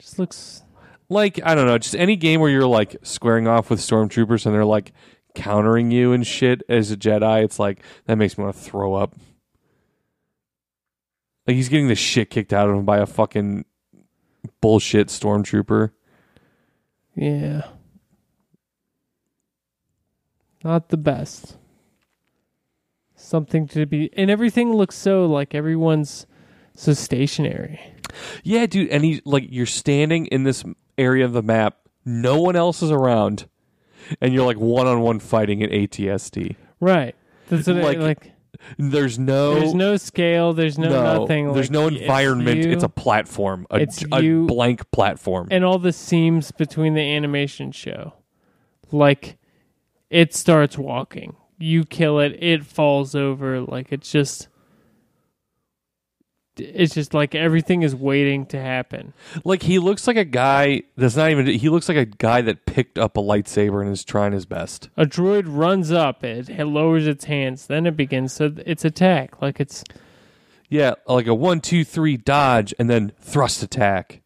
Just looks Like I don't know, just any game where you're like squaring off with stormtroopers and they're like countering you and shit as a Jedi. It's like that makes me want to throw up. Like he's getting the shit kicked out of him by a fucking bullshit stormtrooper. Yeah. Not the best. Something to be and everything looks so like everyone's so stationary. Yeah, dude, and he's like you're standing in this area of the map, no one else is around, and you're like one on one fighting at ATST. Right. That's what Like, I, like There's no there's no scale, there's no, nothing There's like, no it's environment. you It's a platform. A, It's a you- blank platform. and all the seams between the animation show. Like it starts walking. You kill it, it falls over like it's just it's just like everything is waiting to happen. like he looks like a guy that's not even. He looks like a guy that picked up a lightsaber and is trying his best. A droid runs up, it, it lowers its hands, then it begins so its attack. Like it's Yeah, like a one, two, three dodge, and then thrust attack,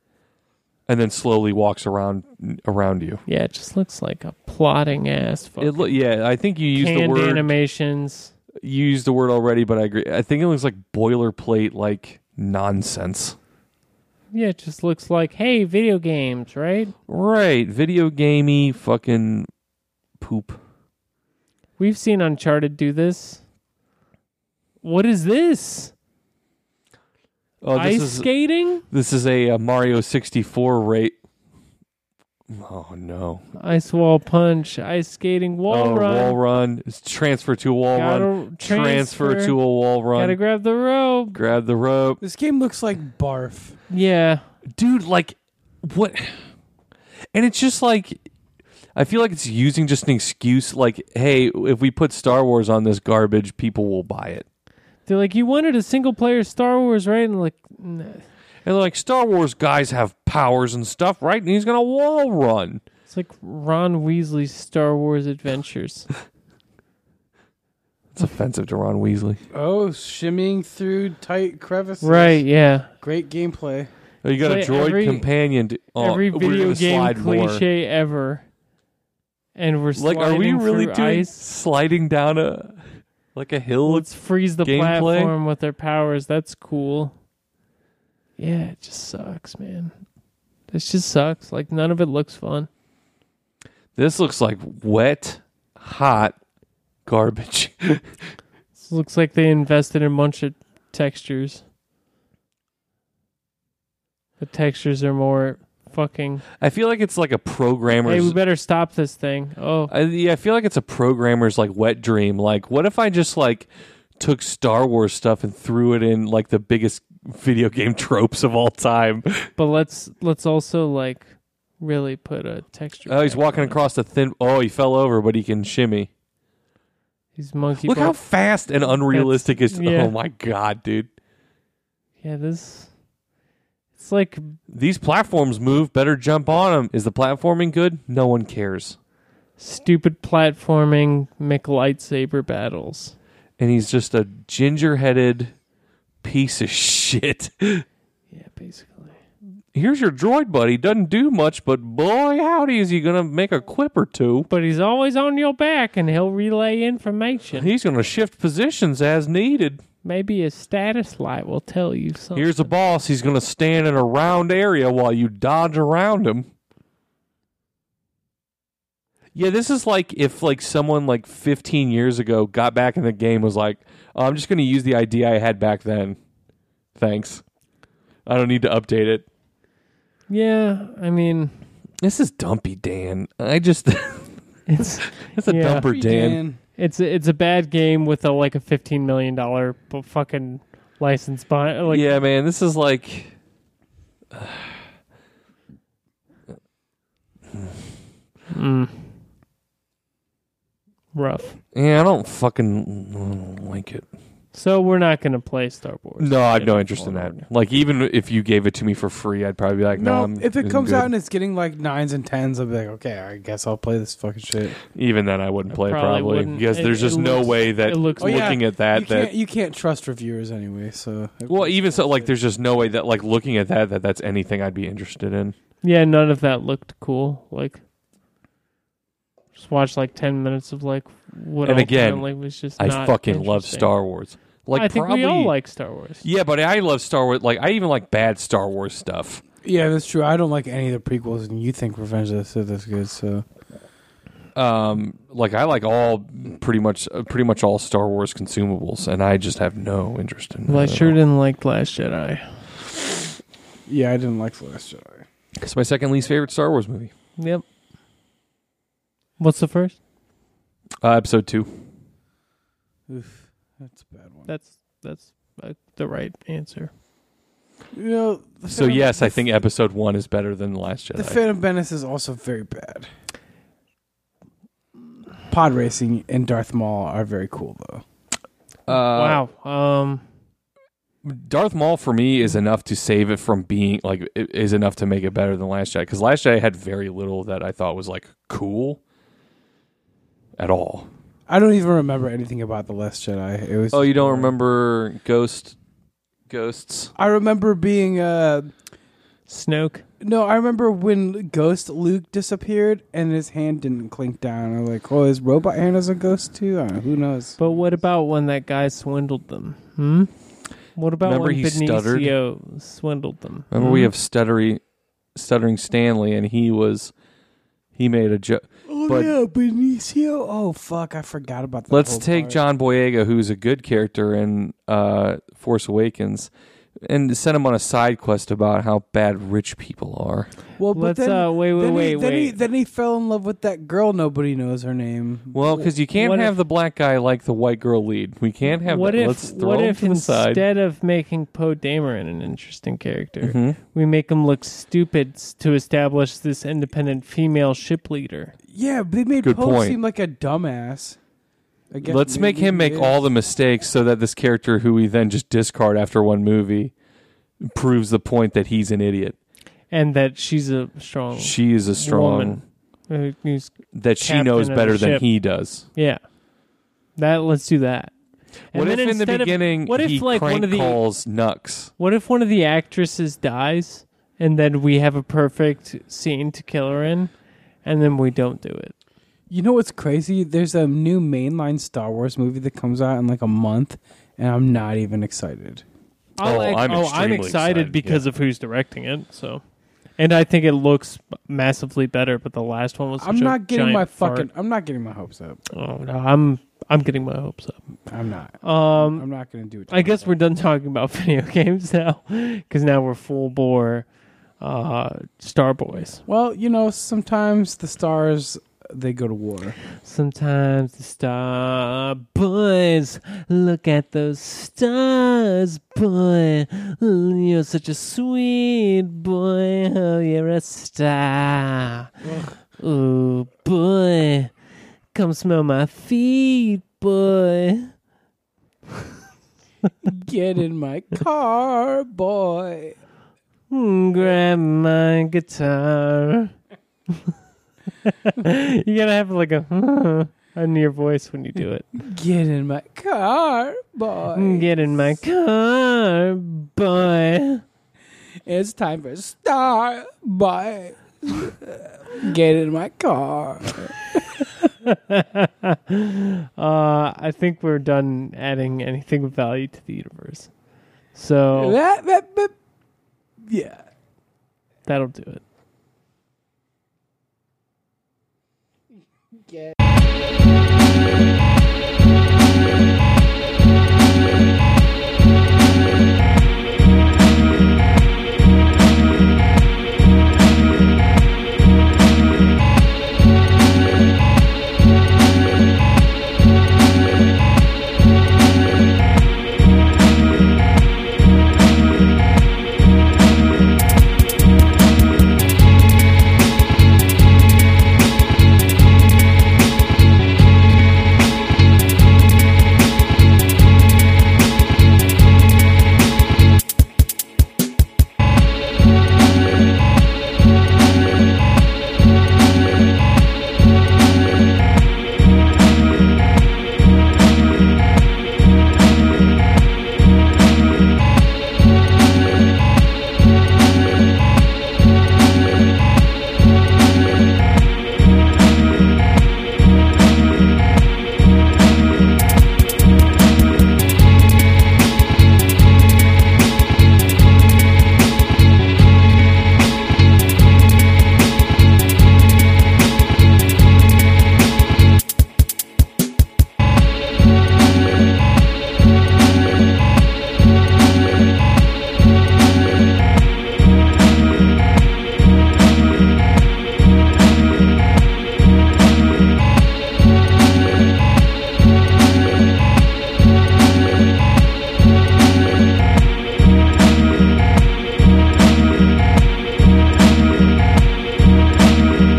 and then slowly walks around around you. yeah, it just looks like a plotting ass. It lo- yeah, I think you used the word. animations. You used the word already, but I agree. I think it looks like boilerplate, like nonsense. Yeah, it just looks like hey, video games, right? Right, video gamey fucking poop. We've seen Uncharted do this. What is this? Oh, this Ice is skating? this is a, uh Mario sixty four rate. Oh no! Ice wall punch, ice skating, wall oh, run. wall run. It's transfer to a wall Gotta run. transfer, Transfer to a wall run. Gotta grab the rope. Grab the rope, This game looks like barf. Yeah. dude. Like what? And it's just like I feel like it's using just an excuse. Like, hey, if we put Star Wars on this garbage, people will buy it. They're like, you wanted a single player Star Wars, right? And like, nah. And they're like, Star Wars guys have powers and stuff, right? And he's gonna wall run. it's like Ron Weasley's Star Wars Adventures. It's offensive to Ron Weasley. Oh, shimmying through tight crevices. right, yeah. Great gameplay. Oh, you got a It's droid every- companion. To, oh, Every video game slide more. cliche ever. And we're Like, are we sliding really doing ice. sliding down a like a hill? Let's freeze the gameplay? platform with their powers. That's cool. Yeah, it just sucks, man. This just sucks. Like none of it looks fun. This looks like wet, hot garbage. This Looks like they invested in a bunch of textures. The textures are more fucking. I feel like it's like a programmer's. Hey, we better stop this thing. Oh, I, yeah, I feel like it's a programmer's like wet dream. Like, what if I just like took Star Wars stuff and threw it in like the biggest video game tropes of all time? but let's let's also like really put a texture. Oh, he's pack walking on it. across the thin. Oh, he fell over, but he can shimmy. He's monkey. Look how ball. fast and unrealistic is. yeah. Oh my god, dude! yeah, this. It's like These platforms move. Better jump on them. Is the platforming good? No one cares. stupid platforming Mick lightsaber battles. And he's just a ginger-headed piece of shit. Yeah, basically. Here's your droid buddy. Doesn't do much, but boy, howdy, is he gonna make a quip or two. But he's always on your back, and he'll relay information. He's gonna shift positions as needed. Maybe his status light will tell you something. Here's the boss. He's gonna stand in a round area while you dodge around him. Yeah, this is like if like someone like 15 years ago got back in the game was like, oh, I'm just gonna use the idea I had back then. Thanks. I don't need to update it. Yeah, I mean, This is dumpy, Dan. I just it's it's a Yeah. dumper, Dan. it's it's a bad game with a like a fifteen million dollar fucking license behind. Like, yeah, man, this is like mm. Rough. yeah, I don't fucking like it. So we're not gonna play Star Wars. No, I have no interest in that. Like, even if you gave it to me for free, I'd probably be like, no. No, I'm- if it isn't comes good. out and it's getting like nines and tens, I'll be like, okay, I guess I'll play this fucking shit. even then, I wouldn't I play it probably probably wouldn't. because It- there's just it no looks- way that it looks Oh, yeah. looking at that you that can't you can't trust reviewers anyway. So well, even so, like, there's just no way that like looking at that that that's anything I'd be interested in. Yeah, none of that looked cool. Like, just watched like ten minutes of like what And again, ultimately was just. I not fucking love. Star Wars. Like, I think probably, we all like Star Wars. Yeah, but I love Star Wars. Like, I even like bad Star Wars stuff. yeah, that's true. I don't like any of the prequels, and you think Revenge of the Sith is good. So Um, like I like all pretty much uh, pretty much all Star Wars consumables, and I just have no interest in. Well, I sure all. didn't like Last Jedi. yeah, I didn't like the Last Jedi. It's my second least favorite Star Wars movie. Yep. What's the first? Uh, episode two. Oof, that's a bad one. That's that's uh, the right answer. You know, the So Phantom- yes, I think episode one is better than the Last Jedi. the Phantom Menace is also very bad. Pod racing and Darth Maul are very cool though. Uh, wow. Um. Darth Maul for me is enough to save it from being like is enough to make it better than Last Jedi because Last Jedi had very little that I thought was like cool at all. I don't even remember anything about the Last Jedi. It was. Oh, you don't remember Ghost Ghosts? I remember being uh Snoke. no, I remember when Ghost Luke disappeared and his hand didn't clink down. I'm like, oh, his robot hand is a ghost too. I don't know, who knows? But what about when that guy swindled them? Hmm. What about Remember when he stuttered? Benicio swindled them? Remember Hmm? we have stuttery, stuttering Stanley, and he was he made a joke. Oh But- yeah, Benicio. Oh fuck, I forgot about that. Let's take part. John Boyega, who's a good character in uh, Force Awakens, and send him on a side quest about how bad rich people are. Well, but Let's then, uh wait wait then, wait he, then, he, wait. then he fell in love with that girl. Nobody knows her name. Well, because you can't What have if- the black guy like the white girl lead. We can't have what that. if Let's throw what him if to the side. instead of making Poe Dameron an interesting character, Mhm. we make him look stupid s- to establish this independent female ship leader? yeah, they made Good Poe point. seem like a dumbass. I guess Let's make him make all the mistakes so that this character, who we then just discard after one movie, proves the point that he's an idiot. And that she's a strong She is a strong woman. uh, who's- that she captain knows of better than ship. he does. yeah. That let's do that. And what then if in the instead of- beginning what if, he like, one of the- calls Nux? What if one of the actresses dies and then we have a perfect scene to kill her in and then we don't do it? You know what's crazy? There's a new mainline Star Wars movie that comes out in like a month, and I'm not even excited. I'll Oh, act- I'm oh, I'm extremely excited excited, because of who's directing it. So, and I think it looks massively better. But the last one was. I'm such a not getting giant my fart. fucking. I'm not getting my hopes up. Oh no, I'm I'm getting my hopes up. I'm not. Um, I'm not going to do it. I guess we're done talking about video games now, because now we're full bore uh, Star Boys. Well, you know, sometimes the stars they go to war. Sometimes the Star Boys look at those stars, boy. You're such a sweet boy. Oh, you're a star. Oh, boy. Come smell my feet, boy. Get in my car, boy. Mm, Grab my guitar. you gotta have like a in your voice when you do it. Get in my car, boy. Get in my car, boy. It's time for Star Boy. Get in my car. Uh, I think we're done adding anything of value to the universe. So That- that- that- yeah. that'll do it. Get